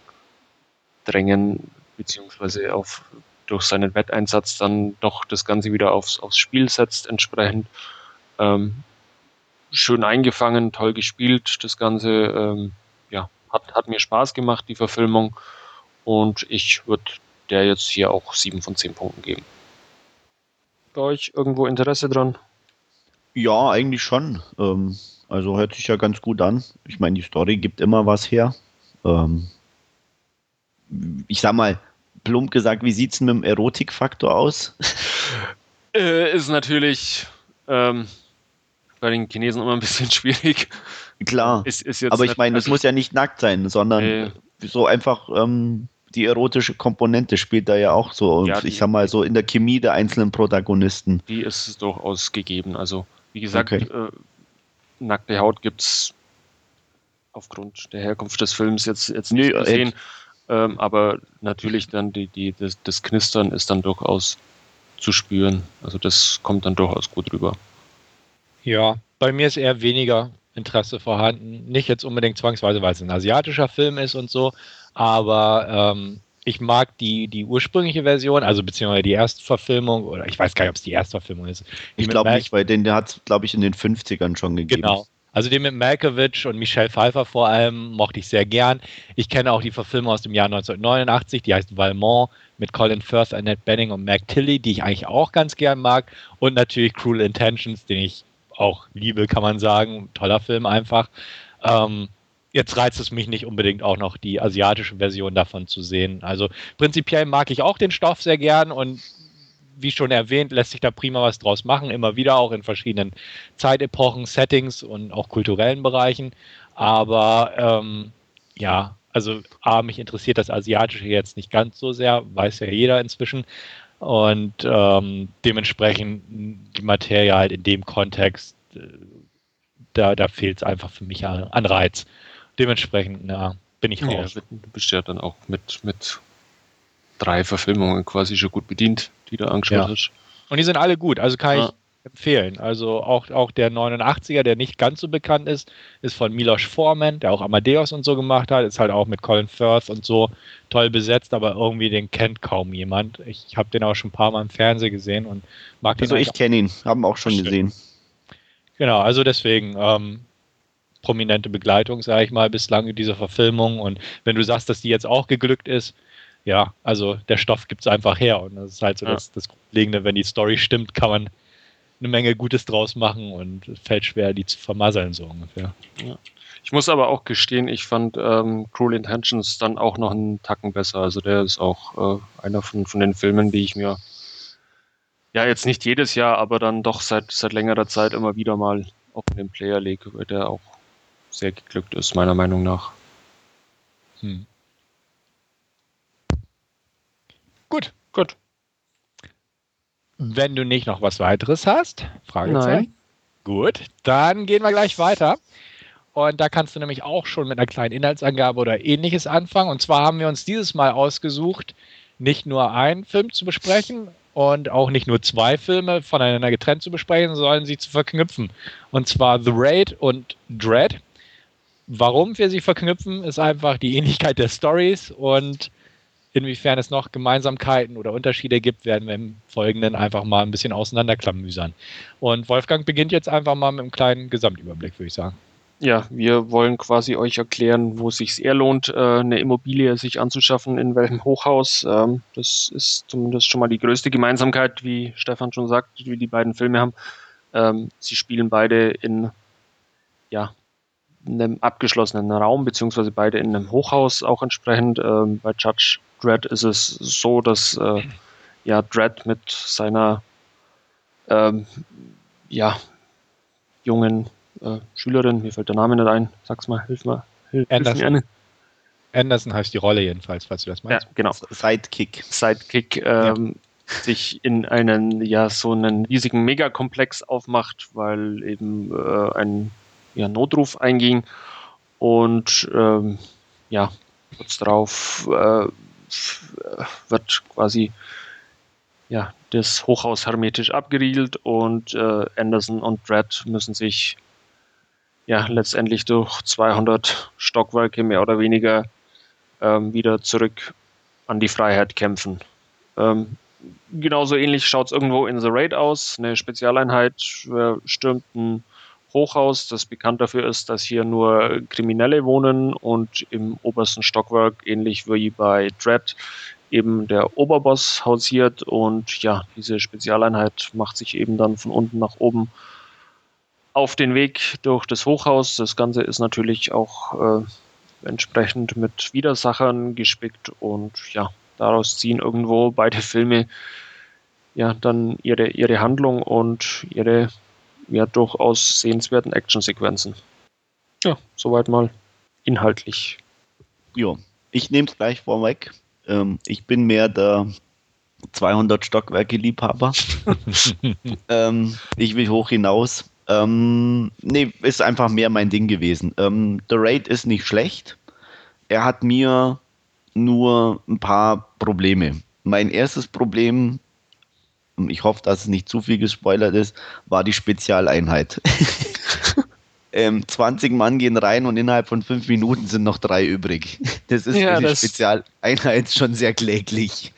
Drängen beziehungsweise auf durch seinen Wetteinsatz dann doch das Ganze wieder aufs, aufs Spiel setzt, entsprechend. Ähm, schön eingefangen, toll gespielt, das Ganze. Ähm, ja, hat, hat mir Spaß gemacht, die Verfilmung. Und ich würde der jetzt hier auch sieben von zehn Punkten geben bei euch irgendwo Interesse dran? Ja, eigentlich schon. Ähm, also hört sich ja ganz gut an. Ich meine, die Story gibt immer was her. Ähm, ich sag mal, plump gesagt, wie sieht es mit dem Erotikfaktor aus? Äh, ist natürlich ähm, bei den Chinesen immer ein bisschen schwierig. Klar. Ist, ist aber ich meine, es muss ja nicht nackt sein, sondern äh, so einfach ähm, die erotische Komponente spielt da ja auch so. Und ja, ich sag mal so in der Chemie der einzelnen Protagonisten. Die ist es durchaus gegeben. Also, wie gesagt, okay. äh, nackte Haut gibt es aufgrund der Herkunft des Films jetzt, jetzt nicht nee, sehen. Ähm, aber natürlich dann die, die, das, das Knistern ist dann durchaus zu spüren. Also das kommt dann durchaus gut rüber. Ja, bei mir ist eher weniger Interesse vorhanden. Nicht jetzt unbedingt zwangsweise, weil es ein asiatischer Film ist und so, aber ähm, ich mag die, die ursprüngliche Version, also beziehungsweise die Erstverfilmung, oder ich weiß gar nicht, ob es die Erstverfilmung ist. Ich glaube nicht, weil den hat es, glaube ich, in den 50ern schon gegeben. Genau. Also den mit Malkovich und Michelle Pfeiffer vor allem mochte ich sehr gern. Ich kenne auch die Verfilmung aus dem Jahr 1989, die heißt Valmont mit Colin Firth, Annette Benning und Mac Tilly, die ich eigentlich auch ganz gern mag. Und natürlich Cruel Intentions, den ich auch liebe, kann man sagen. Toller Film einfach. Ähm, jetzt reizt es mich nicht unbedingt auch noch die asiatische Version davon zu sehen. Also prinzipiell mag ich auch den Stoff sehr gern und wie schon erwähnt, lässt sich da prima was draus machen, immer wieder auch in verschiedenen Zeitepochen, Settings und auch kulturellen Bereichen. Aber ähm, ja, also A, mich interessiert das Asiatische jetzt nicht ganz so sehr, weiß ja jeder inzwischen. Und ähm, dementsprechend die Materie halt in dem Kontext, äh, da, da fehlt es einfach für mich an, an Reiz dementsprechend, ja, bin ich raus. Ja, du bist ja dann auch mit, mit drei Verfilmungen quasi schon gut bedient, die du angeschaut ja. hast. Und die sind alle gut, also kann ja. ich empfehlen. Also auch, auch der 89er, der nicht ganz so bekannt ist, ist von Milos Forman, der auch Amadeus und so gemacht hat, ist halt auch mit Colin Firth und so toll besetzt, aber irgendwie den kennt kaum jemand. Ich habe den auch schon ein paar Mal im Fernsehen gesehen und mag den. Also ich kenne ihn, haben auch schon gesehen. Genau, also deswegen, ähm, prominente Begleitung, sage ich mal, bislang in dieser Verfilmung. Und wenn du sagst, dass die jetzt auch geglückt ist, ja, also der Stoff gibt es einfach her. Und das ist halt so ja. das, das Grundlegende, wenn die Story stimmt, kann man eine Menge Gutes draus machen und es fällt schwer, die zu vermasseln, so ungefähr. Ja. Ich muss aber auch gestehen, ich fand ähm, Cruel Intentions dann auch noch einen Tacken besser. Also der ist auch äh, einer von, von den Filmen, die ich mir ja jetzt nicht jedes Jahr, aber dann doch seit, seit längerer Zeit immer wieder mal auf den Player lege, weil der auch sehr geglückt ist, meiner Meinung nach. Hm. Gut, gut. Wenn du nicht noch was weiteres hast, Fragezeichen. Nein. Gut, dann gehen wir gleich weiter. Und da kannst du nämlich auch schon mit einer kleinen Inhaltsangabe oder ähnliches anfangen. Und zwar haben wir uns dieses Mal ausgesucht, nicht nur einen Film zu besprechen und auch nicht nur zwei Filme voneinander getrennt zu besprechen, sondern sie zu verknüpfen. Und zwar The Raid und Dread. Warum wir sie verknüpfen, ist einfach die Ähnlichkeit der Stories und inwiefern es noch Gemeinsamkeiten oder Unterschiede gibt, werden wir im Folgenden einfach mal ein bisschen auseinanderklamüsern. Und Wolfgang beginnt jetzt einfach mal mit einem kleinen Gesamtüberblick, würde ich sagen. Ja, wir wollen quasi euch erklären, wo es sich eher lohnt, äh, eine Immobilie sich anzuschaffen, in welchem Hochhaus. Ähm, das ist zumindest schon mal die größte Gemeinsamkeit, wie Stefan schon sagt, wie die beiden Filme haben. Ähm, sie spielen beide in ja, einem abgeschlossenen Raum, beziehungsweise beide in einem Hochhaus auch entsprechend. Ähm, bei Judge Dredd ist es so, dass äh, ja, Dredd mit seiner ähm, ja, jungen äh, Schülerin, mir fällt der Name nicht ein, sag's mal, hilf mal. Hilf, Anderson. Hilf Anderson heißt die Rolle jedenfalls, falls du das meinst. Ja, genau. Sidekick. Sidekick ähm, ja. sich in einen, ja, so einen riesigen Megakomplex aufmacht, weil eben äh, ein ja, Notruf einging und ähm, ja, kurz darauf äh, wird quasi ja, das Hochhaus hermetisch abgeriegelt und äh, Anderson und Dredd müssen sich ja letztendlich durch 200 Stockwerke mehr oder weniger ähm, wieder zurück an die Freiheit kämpfen. Ähm, genauso ähnlich schaut es irgendwo in The Raid aus. Eine Spezialeinheit stürmt ein Hochhaus, das bekannt dafür ist, dass hier nur Kriminelle wohnen und im obersten Stockwerk, ähnlich wie bei Dread, eben der Oberboss hausiert und ja, diese Spezialeinheit macht sich eben dann von unten nach oben auf den Weg durch das Hochhaus. Das Ganze ist natürlich auch äh, entsprechend mit Widersachern gespickt und ja, daraus ziehen irgendwo beide Filme ja dann ihre, ihre Handlung und ihre ja durchaus sehenswerten Actionsequenzen. Ja, soweit mal inhaltlich. Ja, ich nehme es gleich vorweg. Ähm, ich bin mehr der 200 Stockwerke Liebhaber. ähm, ich will hoch hinaus. Ähm, nee, ist einfach mehr mein Ding gewesen. Ähm, The Raid ist nicht schlecht. Er hat mir nur ein paar Probleme. Mein erstes Problem, ich hoffe, dass es nicht zu viel gespoilert ist, war die Spezialeinheit. ähm, 20 Mann gehen rein und innerhalb von fünf Minuten sind noch drei übrig. Das ist ja, für die Spezialeinheit schon sehr kläglich.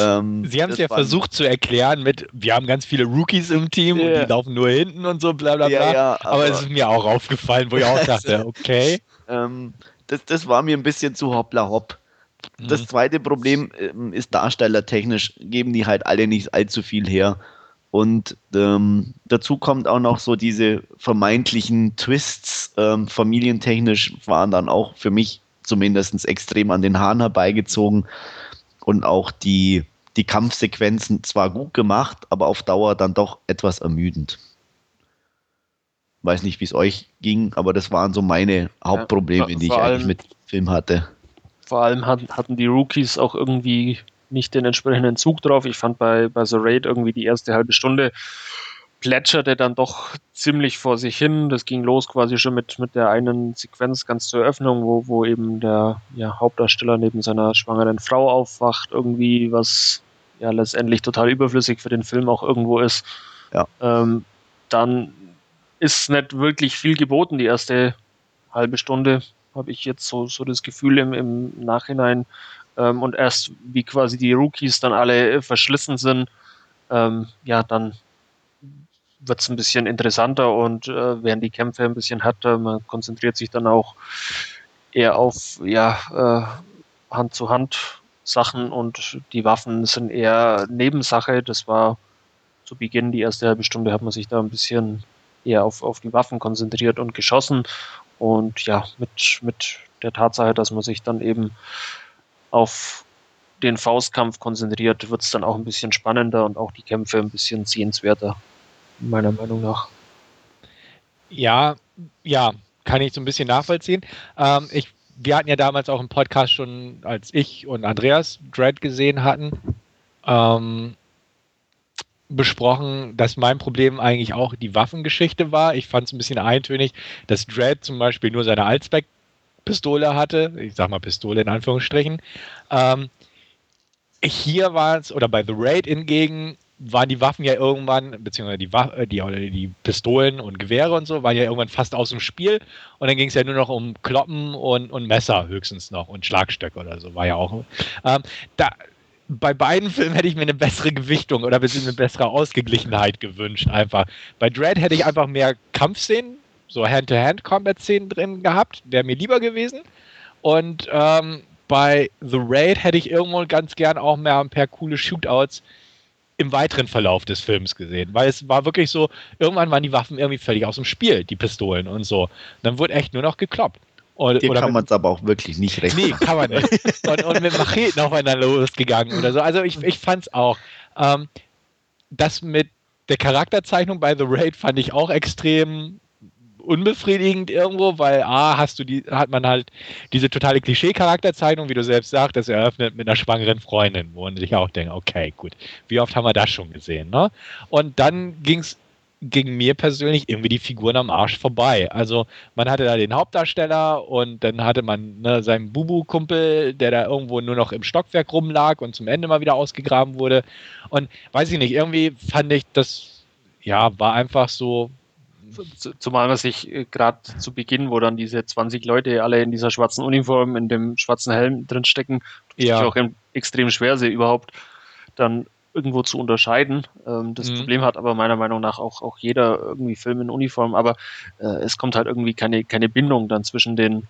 Ähm, Sie haben es ja versucht zu erklären mit, wir haben ganz viele Rookies im Team yeah. und die laufen nur hinten und so, bla bla bla. Ja, ja, aber, aber, es ist mir auch aufgefallen, wo ich auch dachte, okay. Ähm, das, das war mir ein bisschen zu hoppla hopp. Das mhm. zweite Problem ähm, ist darstellertechnisch, geben die halt alle nicht allzu viel her. Und ähm, dazu kommt auch noch so diese vermeintlichen Twists, ähm, familientechnisch waren dann auch für mich zumindest extrem an den Haaren herbeigezogen. Und auch die, die Kampfsequenzen zwar gut gemacht, aber auf Dauer dann doch etwas ermüdend. Weiß nicht, wie es euch ging, aber das waren so meine Hauptprobleme, ja, die ich eigentlich mit dem Film hatte. Vor allem hatten die Rookies auch irgendwie nicht den entsprechenden Zug drauf. Ich fand bei, bei The Raid irgendwie die erste halbe Stunde plätscherte dann doch ziemlich vor sich hin. Das ging los quasi schon mit, mit der einen Sequenz ganz zur Eröffnung, wo, wo eben der ja, Hauptdarsteller neben seiner schwangeren Frau aufwacht, irgendwie, was ja letztendlich total überflüssig für den Film auch irgendwo ist. Ja. Ähm, dann ist nicht wirklich viel geboten, die erste halbe Stunde, habe ich jetzt so, so das Gefühl im, im Nachhinein. Ähm, und erst wie quasi die Rookies dann alle verschlissen sind, ähm, ja, dann wird es ein bisschen interessanter und äh, werden die Kämpfe ein bisschen härter. Man konzentriert sich dann auch eher auf ja, äh, Hand zu Hand Sachen und die Waffen sind eher Nebensache. Das war zu Beginn, die erste halbe Stunde hat man sich da ein bisschen eher auf, auf die Waffen konzentriert und geschossen. Und ja, mit, mit der Tatsache, dass man sich dann eben auf den Faustkampf konzentriert, wird es dann auch ein bisschen spannender und auch die Kämpfe ein bisschen sehenswerter, meiner Meinung nach. Ja, ja, kann ich so ein bisschen nachvollziehen. Ähm, ich, wir hatten ja damals auch im Podcast schon, als ich und Andreas Dread gesehen hatten, ähm, besprochen, dass mein Problem eigentlich auch die Waffengeschichte war. Ich fand es ein bisschen eintönig, dass Dread zum Beispiel nur seine Allzweck-Pistole hatte. Ich sag mal Pistole in Anführungsstrichen. Ähm, hier war es, oder bei The Raid hingegen, waren die Waffen ja irgendwann, beziehungsweise die, äh, die, die Pistolen und Gewehre und so, waren ja irgendwann fast aus dem Spiel. Und dann ging es ja nur noch um Kloppen und, und Messer höchstens noch und Schlagstöcke oder so, war ja auch. Ähm, da, bei beiden Filmen hätte ich mir eine bessere Gewichtung oder eine bessere Ausgeglichenheit gewünscht, einfach. Bei Dread hätte ich einfach mehr Kampfszenen, so Hand-to-Hand-Combat-Szenen drin gehabt, wäre mir lieber gewesen. Und ähm, bei The Raid hätte ich irgendwo ganz gern auch mehr ein paar coole Shootouts im weiteren Verlauf des Films gesehen, weil es war wirklich so, irgendwann waren die Waffen irgendwie völlig aus dem Spiel, die Pistolen und so. Dann wurde echt nur noch gekloppt. Und, Dir kann man es aber auch wirklich nicht rechnen. Nee, kann man nicht. Und, und mit Macheten aufeinander losgegangen oder so. Also ich, ich fand es auch. Ähm, das mit der Charakterzeichnung bei The Raid fand ich auch extrem unbefriedigend irgendwo, weil A, hast du die, hat man halt diese totale Klischee-Charakterzeichnung, wie du selbst sagst, das eröffnet mit einer schwangeren Freundin, wo man sich auch denkt, okay, gut, wie oft haben wir das schon gesehen, ne? Und dann ging es ging mir persönlich irgendwie die Figuren am Arsch vorbei. Also man hatte da den Hauptdarsteller und dann hatte man ne, seinen Bubu-Kumpel, der da irgendwo nur noch im Stockwerk rumlag und zum Ende mal wieder ausgegraben wurde. Und weiß ich nicht, irgendwie fand ich das, ja, war einfach so, Zumal man sich äh, gerade zu Beginn, wo dann diese 20 Leute alle in dieser schwarzen Uniform, in dem schwarzen Helm drinstecken, ja. auch extrem schwer sie überhaupt dann irgendwo zu unterscheiden. Ähm, das mhm. Problem hat aber meiner Meinung nach auch, auch jeder irgendwie Film in Uniform, aber äh, es kommt halt irgendwie keine, keine Bindung dann zwischen den,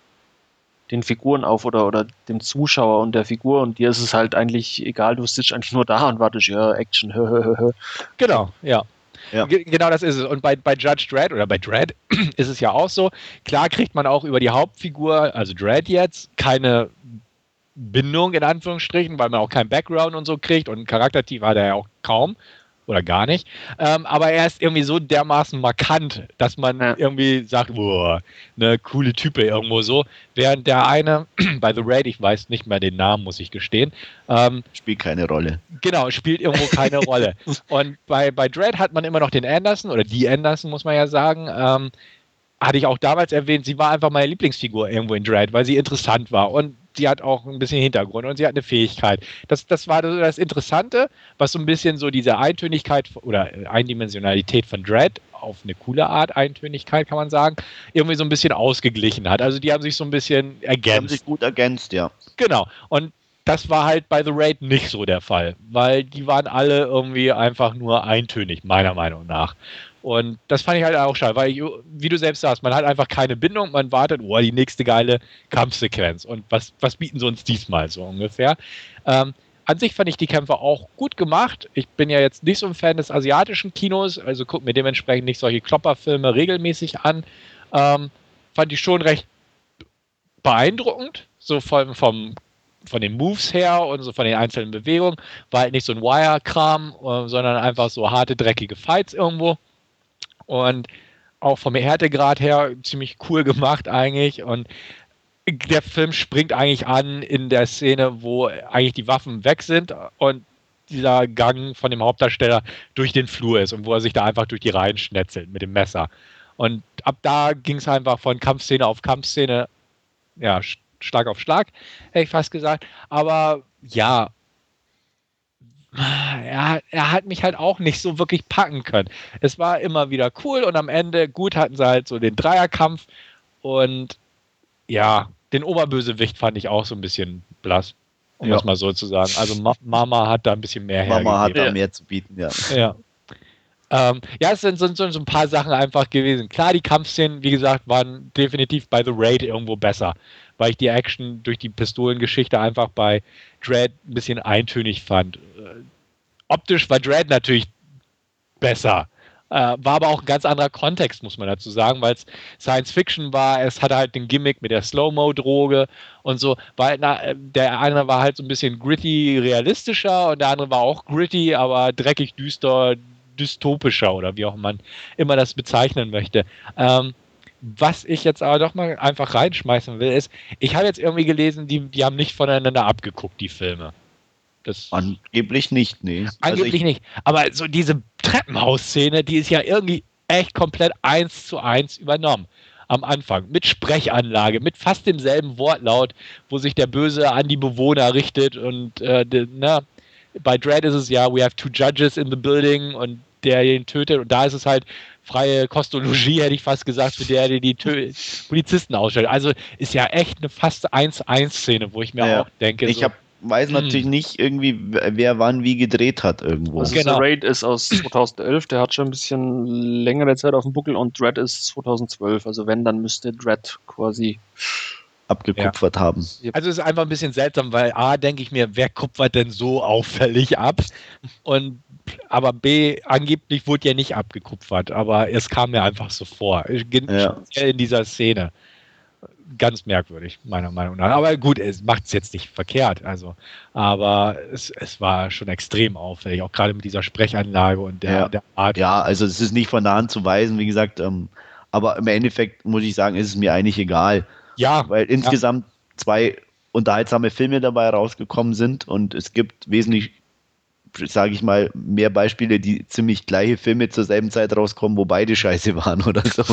den Figuren auf oder, oder dem Zuschauer und der Figur und dir ist es halt eigentlich egal, du sitzt eigentlich nur da und wartest, ja, Action. Genau, ja. Ja. Genau das ist es. Und bei, bei Judge Dredd oder bei Dredd ist es ja auch so. Klar kriegt man auch über die Hauptfigur, also Dredd jetzt, keine Bindung in Anführungsstrichen, weil man auch keinen Background und so kriegt und Charaktertief hat er ja auch kaum oder gar nicht. Ähm, aber er ist irgendwie so dermaßen markant, dass man ja. irgendwie sagt, boah, eine coole Type irgendwo so. Während der eine bei The Raid, ich weiß nicht mehr den Namen, muss ich gestehen. Ähm, spielt keine Rolle. Genau, spielt irgendwo keine Rolle. Und bei, bei Dread hat man immer noch den Anderson, oder die Anderson, muss man ja sagen. Ähm, hatte ich auch damals erwähnt, sie war einfach meine Lieblingsfigur irgendwo in Dread, weil sie interessant war. Und sie hat auch ein bisschen Hintergrund und sie hat eine Fähigkeit. Das, das war das Interessante, was so ein bisschen so diese Eintönigkeit oder Eindimensionalität von Dread auf eine coole Art, Eintönigkeit kann man sagen, irgendwie so ein bisschen ausgeglichen hat. Also die haben sich so ein bisschen ergänzt. Die haben sich gut ergänzt, ja. Genau. Und das war halt bei The Raid nicht so der Fall, weil die waren alle irgendwie einfach nur eintönig, meiner Meinung nach. Und das fand ich halt auch schade, weil, wie du selbst sagst, man hat einfach keine Bindung, man wartet, oh, die nächste geile Kampfsequenz. Und was, was bieten sie uns diesmal so ungefähr? Ähm, an sich fand ich die Kämpfe auch gut gemacht. Ich bin ja jetzt nicht so ein Fan des asiatischen Kinos, also gucke mir dementsprechend nicht solche Klopperfilme regelmäßig an. Ähm, fand ich schon recht beeindruckend, so vom, vom von den Moves her und so von den einzelnen Bewegungen. War halt nicht so ein Wire-Kram, äh, sondern einfach so harte, dreckige Fights irgendwo. Und auch vom Härtegrad her ziemlich cool gemacht eigentlich. Und der Film springt eigentlich an in der Szene, wo eigentlich die Waffen weg sind und dieser Gang von dem Hauptdarsteller durch den Flur ist und wo er sich da einfach durch die Reihen schnetzelt mit dem Messer. Und ab da ging es einfach von Kampfszene auf Kampfszene, ja, Schlag auf Schlag, hätte ich fast gesagt. Aber ja, er, er hat mich halt auch nicht so wirklich packen können. Es war immer wieder cool und am Ende, gut, hatten sie halt so den Dreierkampf und ja, den Oberbösewicht fand ich auch so ein bisschen blass, um ja. das mal so zu sagen. Also Ma Mama hat da ein bisschen mehr Mama hat da mehr zu bieten, ja. Ja. Ähm, ja, es sind, sind, so ein paar Sachen einfach gewesen. Klar, die Kampfszenen, wie gesagt, waren definitiv bei The Raid irgendwo besser, weil ich die Action durch die Pistolengeschichte einfach bei Dread ein bisschen eintönig fand. Optisch war Dread natürlich besser. Äh, war aber auch ein ganz anderer Kontext, muss man dazu sagen, weil es Science Fiction war. Es hatte halt den Gimmick mit der Slow-Mo-Droge und so. Weil na, äh, der eine war halt so ein bisschen gritty, realistischer und der andere war auch gritty, aber dreckig, düster, dystopischer oder wie auch man immer das bezeichnen möchte. Ähm, was ich jetzt aber doch mal einfach reinschmeißen will, ist, ich habe jetzt irgendwie gelesen, die, die haben nicht voneinander abgeguckt, die Filme. Das Angeblich nicht, nee. Also angeblich ich, nicht. Aber so diese Treppenhausszene, die ist ja irgendwie echt komplett eins zu eins übernommen. Am Anfang. Mit Sprechanlage, mit fast demselben Wortlaut, wo sich der Böse an die Bewohner richtet. Und äh, na, bei Dread ist es ja, we have two judges in the building und der ihn tötet. Und da ist es halt freie Kostologie, hätte ich fast gesagt, für der, der die Tö Polizisten ausstellt. Also ist ja echt eine fast 1-1-Szene, wo ich mir Ja. auch denke, ich so, hab, weiß Hm. natürlich nicht irgendwie, wer wann wie gedreht hat irgendwo. Also Genau. Raid ist aus 2011, der hat schon ein bisschen längere Zeit auf dem Buckel und Dread ist 2012. Also wenn, dann müsste Dread quasi. abgekupfert haben. Also es ist einfach ein bisschen seltsam, weil A, denke ich mir, wer kupfert denn so auffällig ab? Und aber B, angeblich wurde ja nicht abgekupfert, aber es kam mir einfach so vor. Ja. Speziell in dieser Szene. Ganz merkwürdig, meiner Meinung nach. Aber gut, es macht es jetzt nicht verkehrt. Also, aber es, es war schon extrem auffällig, auch gerade mit dieser Sprechanlage und der, Ja. der Art. Ja, also es ist nicht von der Hand zu weisen, wie gesagt, ähm, aber im Endeffekt muss ich sagen, ist es mir eigentlich egal, ja, weil insgesamt zwei unterhaltsame Filme dabei rausgekommen sind und es gibt wesentlich, sage ich mal, mehr Beispiele, die ziemlich gleiche Filme zur selben Zeit rauskommen, wo beide scheiße waren oder so.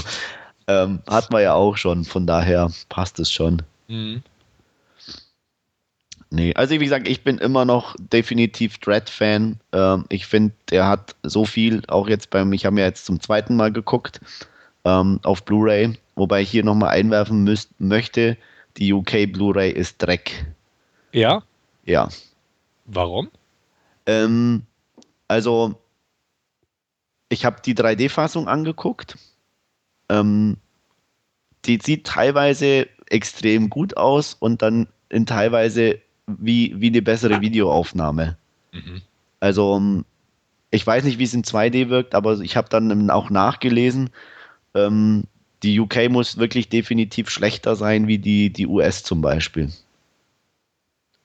Ähm, hat man ja auch schon, von daher passt es schon. Mhm. Nee, also wie gesagt, ich bin immer noch definitiv Dread-Fan. Ähm, ich finde, der hat so viel, auch jetzt beim, ich habe ja jetzt zum zweiten Mal geguckt, ähm, auf Blu-ray, wobei ich hier nochmal einwerfen müsst, möchte, die UK Blu-ray ist Dreck. ja. Ja. Warum? Ähm, also, ich habe die 3D-Fassung angeguckt. Ähm, die sieht teilweise extrem gut aus und dann in teilweise wie, wie eine bessere Videoaufnahme. Mhm. Also, ähm, ich weiß nicht, wie es in 2D wirkt, aber ich habe dann auch nachgelesen, ähm, die UK muss wirklich definitiv schlechter sein wie die, die US zum Beispiel.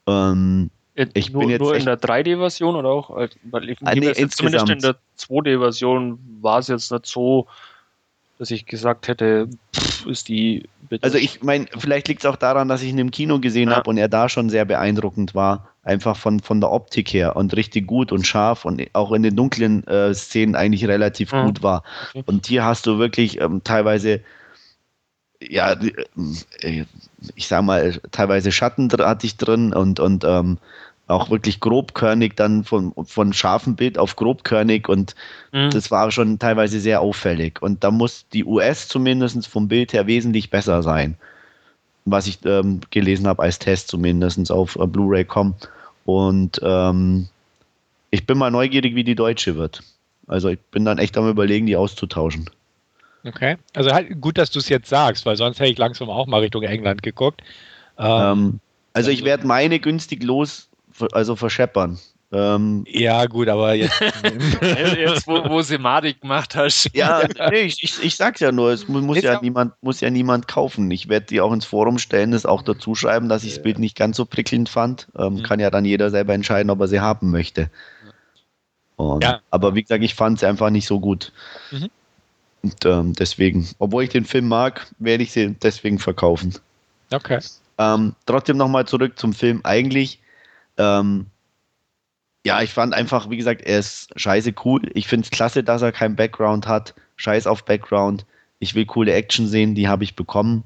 Ähm, Ich nur bin jetzt nur in der 3D-Version oder auch? ich, Ah, nee, zumindest in der 2D-Version war es jetzt nicht so, dass ich gesagt hätte, pff, ist die. bitte- Also ich meine, vielleicht liegt es auch daran, dass ich ihn im Kino gesehen Ja. habe und er da schon sehr beeindruckend war. Einfach von, von der Optik her und richtig gut und scharf und auch in den dunklen äh, Szenen eigentlich relativ Mhm. gut war. Okay. Und hier hast du wirklich ähm, teilweise, ja, die, äh, ich sag mal, teilweise Schatten hatte ich drin und, und ähm, auch wirklich grobkörnig dann von, von scharfem Bild auf grobkörnig und Mhm. das war schon teilweise sehr auffällig. Und da muss die US zumindest vom Bild her wesentlich besser sein. Was ich ähm, gelesen habe als Test zumindest auf äh, Blu-ray.com. Und ähm, ich bin mal neugierig, wie die deutsche wird. Also ich bin dann echt am überlegen, die auszutauschen. Okay. Also halt gut, dass du es jetzt sagst, weil sonst hätte ich langsam auch mal Richtung England geguckt. Ähm, Ähm, also ich werde meine günstig los, also verscheppern. Ähm, ja, gut, aber jetzt. Jetzt, wo, wo sie Madik gemacht hast. ja, nee, ich, ich, ich sag's ja nur, es mu- muss ja, ja- niemand, muss ja niemand kaufen. Ich werde die auch ins Forum stellen, das auch dazu schreiben, dass ich das Bild nicht ganz so prickelnd fand. Ähm, Mhm. Kann ja dann jeder selber entscheiden, ob er sie haben möchte. Und, Ja. Aber wie gesagt, ich fand sie einfach nicht so gut. Mhm. Und ähm, deswegen, obwohl ich den Film mag, werde ich sie deswegen verkaufen. okay. Ähm, trotzdem nochmal zurück zum Film. Eigentlich, ähm, ja, ich fand einfach, wie gesagt, er ist scheiße cool. Ich finde es klasse, dass er keinen Background hat. Scheiß auf Background. Ich will coole Action sehen, die habe ich bekommen.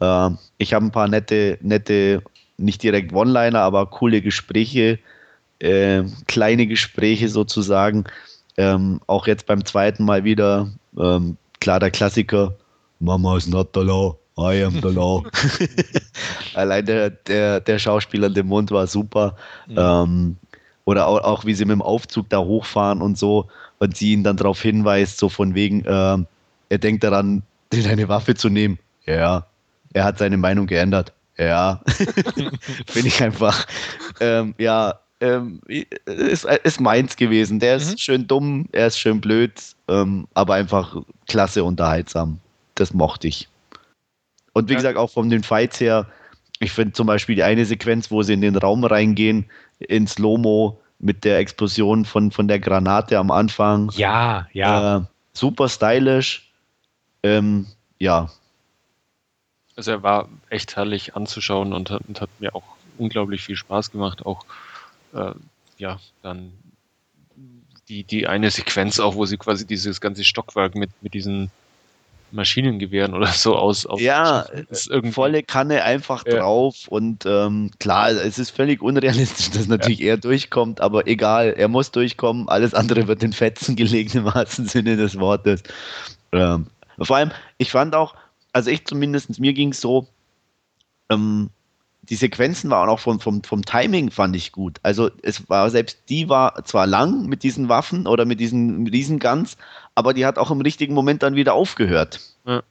Ähm, ich habe ein paar nette, nette, nicht direkt One-Liner, aber coole Gespräche, äh, kleine Gespräche sozusagen. Ähm, auch jetzt beim zweiten Mal wieder, ähm, klar, der Klassiker, Mama is not the law, I am the law. Allein der, der, der Schauspieler in dem Mund war super. Mhm. Ähm, oder auch, auch wie sie mit dem Aufzug da hochfahren und so und sie ihn dann darauf hinweist, so von wegen, ähm, er denkt daran, eine Waffe zu nehmen. Ja, er hat seine Meinung geändert. Ja, finde ich einfach, ähm, ja, ähm, ist, ist meins gewesen. Der ist Mhm. schön dumm, er ist schön blöd, ähm, aber einfach klasse unterhaltsam. Das mochte ich. Und wie Ja. gesagt, auch von den Fights her, ich finde zum Beispiel die eine Sequenz, wo sie in den Raum reingehen, ins Lomo mit der Explosion von, von der Granate am Anfang. Ja, ja. Äh, super stylisch. Ähm, ja, Also er war echt herrlich anzuschauen und hat, und hat mir auch unglaublich viel Spaß gemacht. Auch äh, ja, dann die, die eine Sequenz auch, wo sie quasi dieses ganze Stockwerk mit, mit diesen Maschinengewehren oder so aus. ja, volle Kanne einfach ja. drauf und ähm, klar, es ist völlig unrealistisch, dass natürlich ja. er durchkommt, aber egal, er muss durchkommen, alles andere wird in Fetzen gelegt im wahrsten Sinne des Wortes. Ähm, vor allem, ich fand auch, also ich zumindest, mir ging es so, ähm, die Sequenzen waren auch vom, vom, vom Timing fand ich gut. Also es war selbst die war zwar lang mit diesen Waffen oder mit diesen Riesenguns, aber die hat auch im richtigen Moment dann wieder aufgehört. Ja.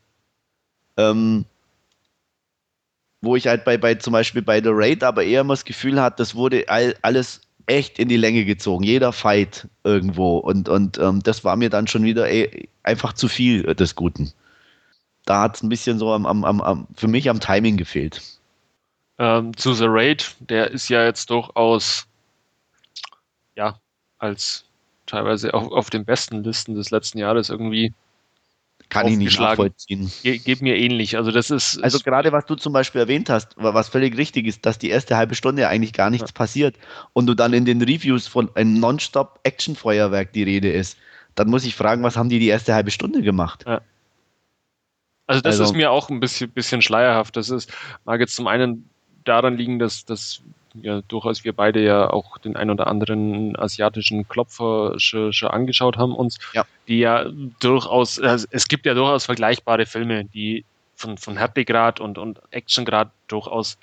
Ähm, wo ich halt bei, bei zum Beispiel bei The Raid aber eher immer das Gefühl hatte, das wurde all, alles echt in die Länge gezogen, jeder Fight irgendwo. Und, und ähm, das war mir dann schon wieder ey, einfach zu viel des Guten. Da hat es ein bisschen so am, am, am, für mich am Timing gefehlt ähm, zu The Raid, der ist ja jetzt durchaus ja als teilweise auf, auf den besten Listen des letzten Jahres irgendwie kann ich nicht nachvollziehen. Ge geht mir ähnlich. Also das ist. Also gerade was du zum Beispiel erwähnt hast, was völlig richtig ist, dass die erste halbe Stunde eigentlich gar nichts ja. passiert und du dann in den Reviews von einem Nonstop-Action-Feuerwerk die Rede ist, dann muss ich fragen, was haben die die erste halbe Stunde gemacht? Ja. Also das also, ist mir auch ein bisschen, bisschen schleierhaft. Das ist, mag jetzt zum einen daran liegen, dass, dass ja durchaus wir beide ja auch den ein oder anderen asiatischen Klopfer schon, schon angeschaut haben uns, ja. die ja durchaus, also es gibt ja durchaus vergleichbare Filme, die von, von Härtegrad und, und Actiongrad durchaus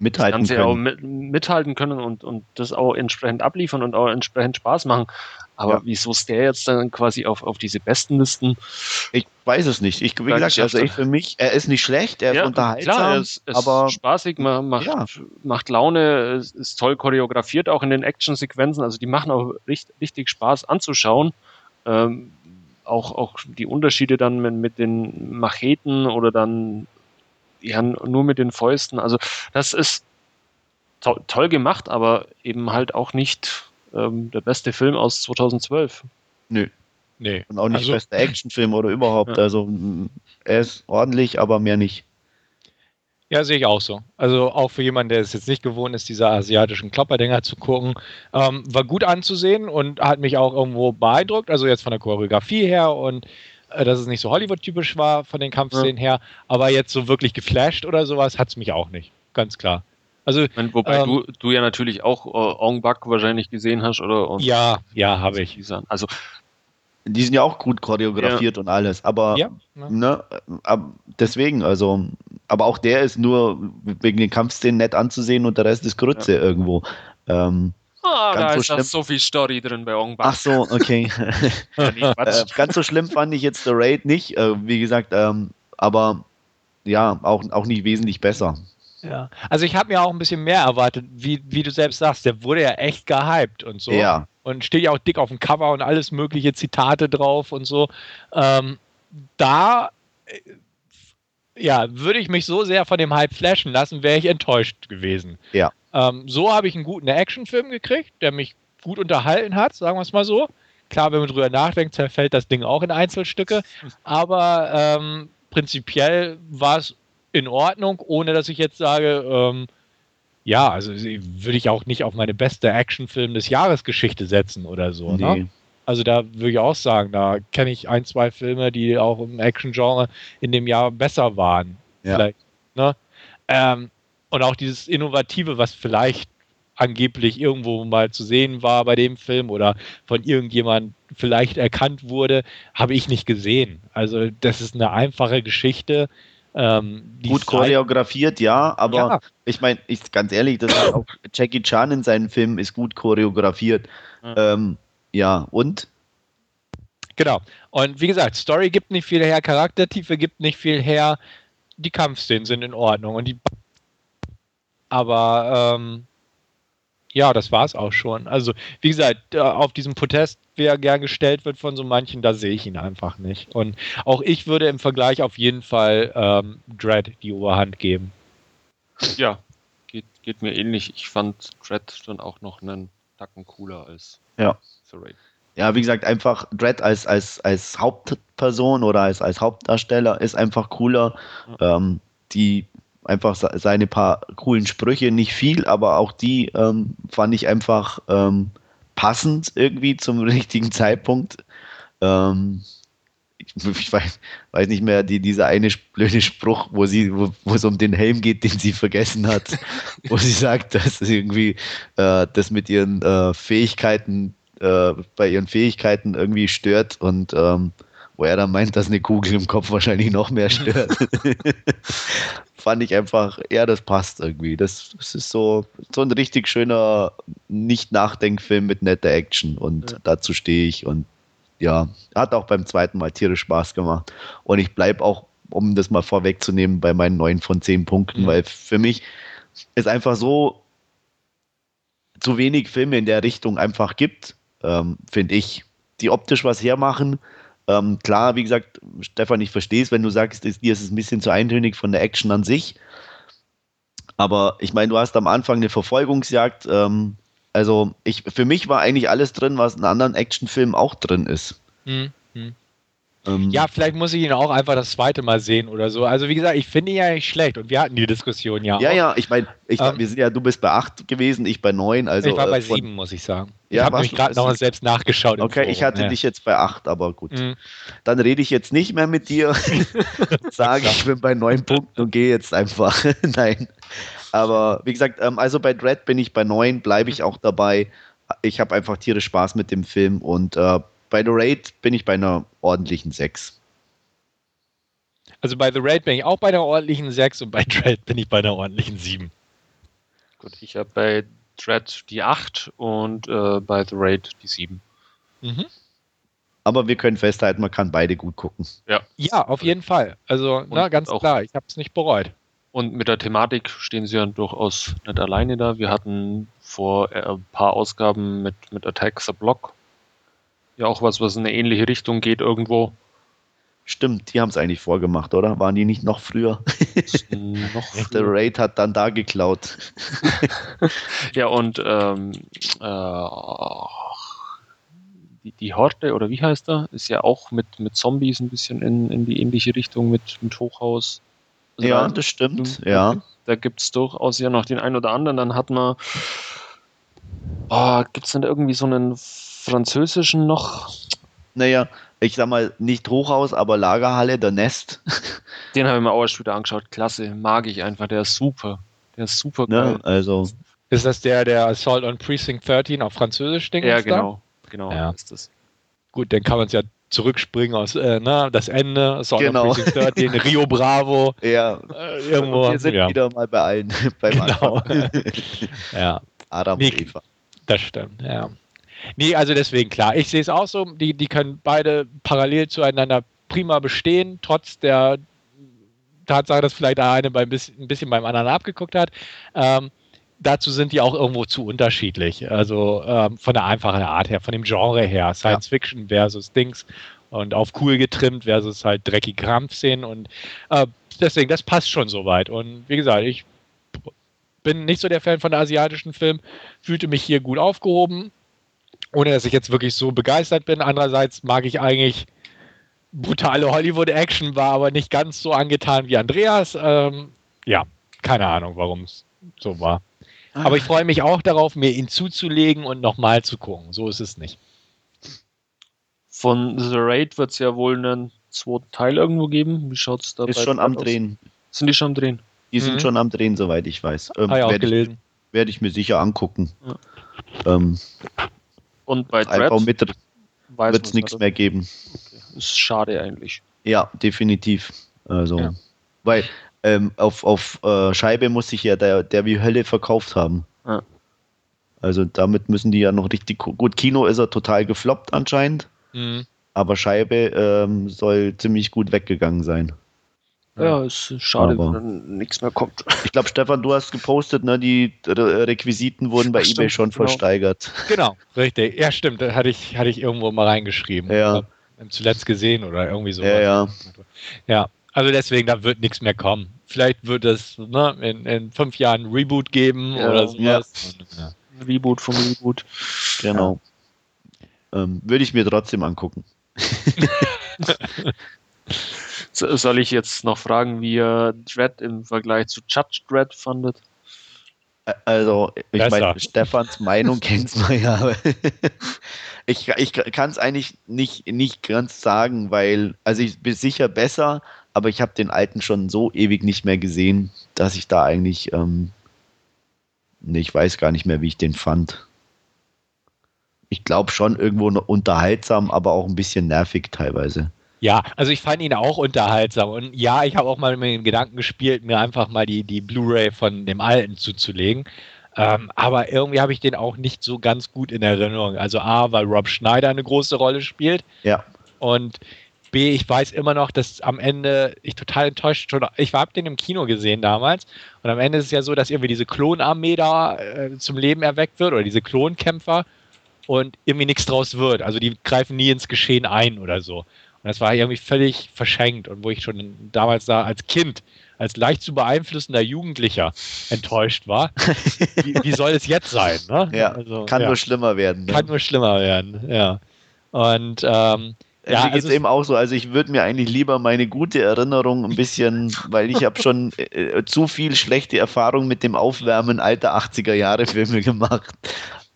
mithalten können. Auch mit, mithalten können und, und das auch entsprechend abliefern und auch entsprechend Spaß machen. Aber ja. wieso ist der jetzt dann quasi auf, auf diese besten Listen? Ich weiß es nicht. Ich, wie gesagt, also ich für mich, er ist nicht schlecht, er ist ja, unterhaltsam, klar, er ist, ist aber spaßig, macht, ja. macht Laune, ist toll choreografiert auch in den Actionsequenzen. Also die machen auch richtig, richtig Spaß anzuschauen. Ähm, auch, auch die Unterschiede dann mit, mit den Macheten oder dann ja, nur mit den Fäusten. Also das ist to toll gemacht, aber eben halt auch nicht ähm, der beste Film aus 2012. Nö. Nee. Und auch nicht also, bester Actionfilm oder überhaupt. Ja. Also er ist ordentlich, aber mehr nicht. Ja, sehe ich auch so. Also auch für jemanden, der es jetzt nicht gewohnt ist, diese asiatischen Klopperdinger zu gucken, ähm, war gut anzusehen und hat mich auch irgendwo beeindruckt. Also jetzt von der Choreografie her und dass es nicht so Hollywood-typisch war von den Kampfszenen ja. her, aber jetzt so wirklich geflasht oder sowas hat es mich auch nicht, ganz klar. Also, meine, wobei ähm, du, du ja natürlich auch äh, Ong Bak wahrscheinlich gesehen hast, oder? Und ja, ja, habe ich. Also die sind ja auch gut choreografiert ja. und alles, aber ja, ne, deswegen, also, aber auch der ist nur wegen den Kampfszenen nett anzusehen und der Rest ist Grütze ja. irgendwo. Ähm, Ah, da so ist schlimm. so viel Story drin bei Ong Ach so, okay. äh, ganz so schlimm fand ich jetzt The Raid nicht, äh, wie gesagt, ähm, aber ja, auch, auch nicht wesentlich besser. Ja, also ich habe mir auch ein bisschen mehr erwartet, wie, wie du selbst sagst, der wurde ja echt gehypt und so. Ja. Und steht ja auch dick auf dem Cover und alles mögliche Zitate drauf und so. Ähm, da äh, ja, würde ich mich so sehr von dem Hype flashen lassen, wäre ich enttäuscht gewesen. Ja. Ähm, so habe ich einen guten Actionfilm gekriegt, der mich gut unterhalten hat, sagen wir es mal so. Klar, wenn man drüber nachdenkt, zerfällt das Ding auch in Einzelstücke, aber ähm, prinzipiell war es in Ordnung, ohne dass ich jetzt sage, ähm, ja, also würde ich auch nicht auf meine beste Actionfilm des Jahres Geschichte setzen oder so. Ne? Nee. Ne? Also da würde ich auch sagen, da kenne ich ein, zwei Filme, die auch im Action-Genre in dem Jahr besser waren. Ja. Vielleicht. Ne? Ähm, und auch dieses Innovative, was vielleicht angeblich irgendwo mal zu sehen war bei dem Film oder von irgendjemand vielleicht erkannt wurde, habe ich nicht gesehen. Also das ist eine einfache Geschichte. Ähm, Gut choreografiert, ja, aber ja. ich meine, ich ganz ehrlich, das auch Jackie Chan in seinen Filmen ist gut choreografiert. Ja. Ähm, ja, und? Genau. Und wie gesagt, Story gibt nicht viel her, Charaktertiefe gibt nicht viel her. Die Kampfszenen sind in Ordnung und die. Aber ähm, ja, das war es auch schon. Also, wie gesagt, auf diesem Protest, wer gern gestellt wird von so manchen, da sehe ich ihn einfach nicht. Und auch ich würde im Vergleich auf jeden Fall ähm, Dread die Oberhand geben. Ja, geht, geht mir ähnlich. Ich fand Dread dann auch noch einen Tacken cooler als ja. Raid. Ja, wie gesagt, einfach Dread als, als, als Hauptperson oder als, als Hauptdarsteller ist einfach cooler. Ja. Ähm, die einfach seine paar coolen Sprüche, nicht viel, aber auch die ähm, fand ich einfach ähm, passend irgendwie zum richtigen Zeitpunkt. Ähm, ich, ich weiß, weiß, nicht mehr, die, dieser eine blöde Spruch, wo sie, wo, wo, es um den Helm geht, den sie vergessen hat, wo sie sagt, dass irgendwie äh, das mit ihren äh, Fähigkeiten, äh, bei ihren Fähigkeiten irgendwie stört und ähm, wo er dann meint, dass eine Kugel im Kopf wahrscheinlich noch mehr stört. Fand ich einfach, ja, das passt irgendwie. Das, das ist so, so ein richtig schöner Nicht-Nachdenkfilm mit netter Action und ja. dazu stehe ich und ja, hat auch beim zweiten Mal tierisch Spaß gemacht. Und ich bleibe auch, um das mal vorwegzunehmen, bei meinen neun von zehn Punkten, mhm. weil für mich es einfach so zu wenig Filme in der Richtung einfach gibt, ähm, finde ich, die optisch was hermachen. Ähm, klar, wie gesagt, Stefan, ich verstehe es, wenn du sagst, dir ist es ein bisschen zu eintönig von der Action an sich. Aber ich meine, du hast am Anfang eine Verfolgungsjagd, ähm, also ich, für mich war eigentlich alles drin, was in anderen Actionfilmen auch drin ist. Mhm. Ähm, ja, vielleicht muss ich ihn auch einfach das zweite Mal sehen oder so. Also wie gesagt, ich finde ihn ja nicht schlecht und wir hatten die Diskussion ja. Ja, auch. ja, ich meine, ich, ähm, wir sind ja, du bist bei 8 gewesen, ich bei 9. Also, ich war bei 7, äh, muss ich sagen. Ja, ich habe mich gerade noch selbst nachgeschaut. Okay, ich hatte ja. dich jetzt bei 8, aber gut. Mhm. Dann rede ich jetzt nicht mehr mit dir, sage ich bin bei 9 Punkten und gehe jetzt einfach. Nein. Aber wie gesagt, ähm, also bei Dread bin ich bei 9, bleibe ich auch dabei. Ich habe einfach tierisch Spaß mit dem Film und äh, bei The Raid bin ich bei einer ordentlichen 6. Also bei The Raid bin ich auch bei einer ordentlichen 6 und bei Dread bin ich bei einer ordentlichen 7. Gut, ich habe bei Dread die 8 und äh, bei The Raid die 7. Mhm. Aber wir können festhalten, man kann beide gut gucken. Ja, ja auf jeden Fall. Also, na, ganz klar, ich habe es nicht bereut. Und mit der Thematik stehen sie ja durchaus nicht alleine da. Wir hatten vor äh, ein paar Ausgaben mit, mit Attack the Block ja auch was, was in eine ähnliche Richtung geht irgendwo. Stimmt, die haben es eigentlich vorgemacht, oder? Waren die nicht noch früher? noch früher. Der Raid hat dann da geklaut. ja, und ähm, äh, die, die Horde, oder wie heißt er, ist ja auch mit, mit Zombies ein bisschen in, in die ähnliche Richtung mit, mit Hochhaus. Also ja, da, das stimmt, ja. Da gibt es durchaus ja noch den einen oder anderen. Dann hat man, oh, gibt es denn irgendwie so einen französischen noch? Naja, ich sag mal, nicht Hochhaus, aber Lagerhalle, der Nest. Den habe ich mir auch erst wieder angeschaut. Klasse, mag ich einfach. Der ist super. Der ist super ne, geil. Ne, also. Ist das der, der Assault on Precinct 13 auf Französisch Ding? Ja, genau. Da? Genau, ja. ist das. Gut, dann kann man es ja zurückspringen aus äh, na, ne, das Ende, Assault genau. on Precinct 13, Rio Bravo. Ja. Äh, irgendwo. Und wir sind ja. wieder mal bei allen. Beim genau. ja. Adam Eva. Das stimmt, ja. Nee, also deswegen klar. Ich sehe es auch so, die, die können beide parallel zueinander prima bestehen, trotz der Tatsache, dass vielleicht der eine bisschen, ein bisschen beim anderen abgeguckt hat. Ähm, dazu sind die auch irgendwo zu unterschiedlich. Also ähm, von der einfachen Art her, von dem Genre her, Science ja. Fiction versus Dings und auf cool getrimmt versus halt dreckige Kampfszenen und äh, deswegen, das passt schon soweit. Und wie gesagt, ich bin nicht so der Fan von asiatischen Film, fühlte mich hier gut aufgehoben, ohne dass ich jetzt wirklich so begeistert bin. Andererseits mag ich eigentlich brutale Hollywood-Action, war aber nicht ganz so angetan wie Andreas. Ähm, ja, keine Ahnung, warum es so war. Ah. Aber ich freue mich auch darauf, mir ihn zuzulegen und nochmal zu gucken. So ist es nicht. Von The Raid wird es ja wohl einen zweiten Teil irgendwo geben. Wie schaut es da Ist schon am aus? Drehen. Sind die schon am Drehen? Die mhm. sind schon am Drehen, soweit ich weiß. Ähm, ah, ja, werde ich, werd ich, mir sicher angucken. Ja. Ähm, und bei Dread wird es nichts mehr geben. Okay. Ist schade eigentlich. Ja, definitiv. Also, ja. weil ähm, auf, auf äh, Scheibe muss sich ja der, der wie Hölle verkauft haben. Ja. Also damit müssen die ja noch richtig gut. Kino ist er total gefloppt anscheinend, mhm. aber Scheibe ähm, soll ziemlich gut weggegangen sein. Ja, ist schade, Aber wenn nichts mehr kommt. Ich glaube, Stefan, du hast gepostet, ne, die Requisiten wurden bei Ach, eBay schon genau. versteigert. Genau, richtig. Ja, stimmt. Das hatte ich, hatte ich irgendwo mal reingeschrieben. Ja. Zuletzt gesehen oder irgendwie so. Ja, ja. Ja, also deswegen, da wird nichts mehr kommen. Vielleicht wird es ne, in, in fünf Jahren ein Reboot geben ja, oder sowas. Ja. Reboot vom Reboot. Genau. Ähm, würde ich mir trotzdem angucken. Soll ich jetzt noch fragen, wie ihr Dread im Vergleich zu Judge Dread fandet? Also, ich meine, Stefans Meinung kennst man ja. ich ich kann es eigentlich nicht, nicht ganz sagen, weil, also ich bin sicher besser, aber ich habe den alten schon so ewig nicht mehr gesehen, dass ich da eigentlich, ähm, nee, ich weiß gar nicht mehr, wie ich den fand. Ich glaube schon irgendwo unterhaltsam, aber auch ein bisschen nervig teilweise. Ja, also ich fand ihn auch unterhaltsam. Und ja, ich habe auch mal mit dem Gedanken gespielt, mir einfach mal die, die Blu-ray von dem alten zuzulegen. Ähm, aber irgendwie habe ich den auch nicht so ganz gut in Erinnerung. Also A, weil Rob Schneider eine große Rolle spielt. Ja. Und B, ich weiß immer noch, dass am Ende ich total enttäuscht schon. Ich habe den im Kino gesehen damals. Und am Ende ist es ja so, dass irgendwie diese Klonarmee da äh, zum Leben erweckt wird oder diese Klonkämpfer und irgendwie nichts draus wird. Also die greifen nie ins Geschehen ein oder so. Und das war irgendwie völlig verschenkt und wo ich schon damals da als Kind, als leicht zu beeinflussender Jugendlicher enttäuscht war. wie, wie soll es jetzt sein? Ne? Ja, also, kann ja. nur schlimmer werden. Ne? Kann nur schlimmer werden, ja. Und ähm, Ja, Mir geht es also- eben auch so. Also ich würde mir eigentlich lieber meine gute Erinnerung ein bisschen, weil ich habe schon äh, zu viel schlechte Erfahrung mit dem Aufwärmen alter 80er Jahre Filme gemacht.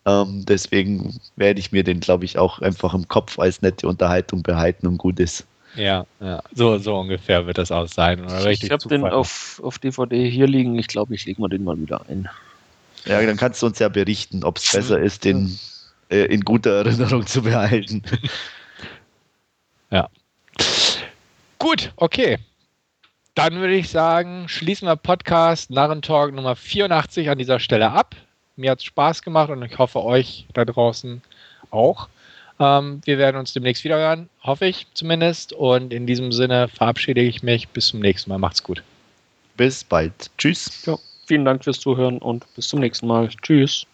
Ähm, deswegen werde ich mir den, glaube ich, auch einfach im Kopf als nette Unterhaltung behalten und gut ist. ja, ja, so, so ungefähr wird das auch sein. Oder Ich habe den auf, auf DVD hier liegen. Ich glaube, ich lege mal den mal wieder ein. Ja, dann kannst du uns ja berichten, ob es besser ist, den äh, in guter Erinnerung zu behalten. Gut, okay. Dann würde ich sagen, schließen wir Podcast Narrentalk Nummer 84 an dieser Stelle ab. Mir hat es Spaß gemacht und ich hoffe euch da draußen auch. Ähm, wir werden uns demnächst wieder hören, hoffe ich zumindest. Und in diesem Sinne verabschiede ich mich. Bis zum nächsten Mal. Macht's gut. Bis bald. Tschüss. Ja, vielen Dank fürs Zuhören und bis zum nächsten Mal. Tschüss.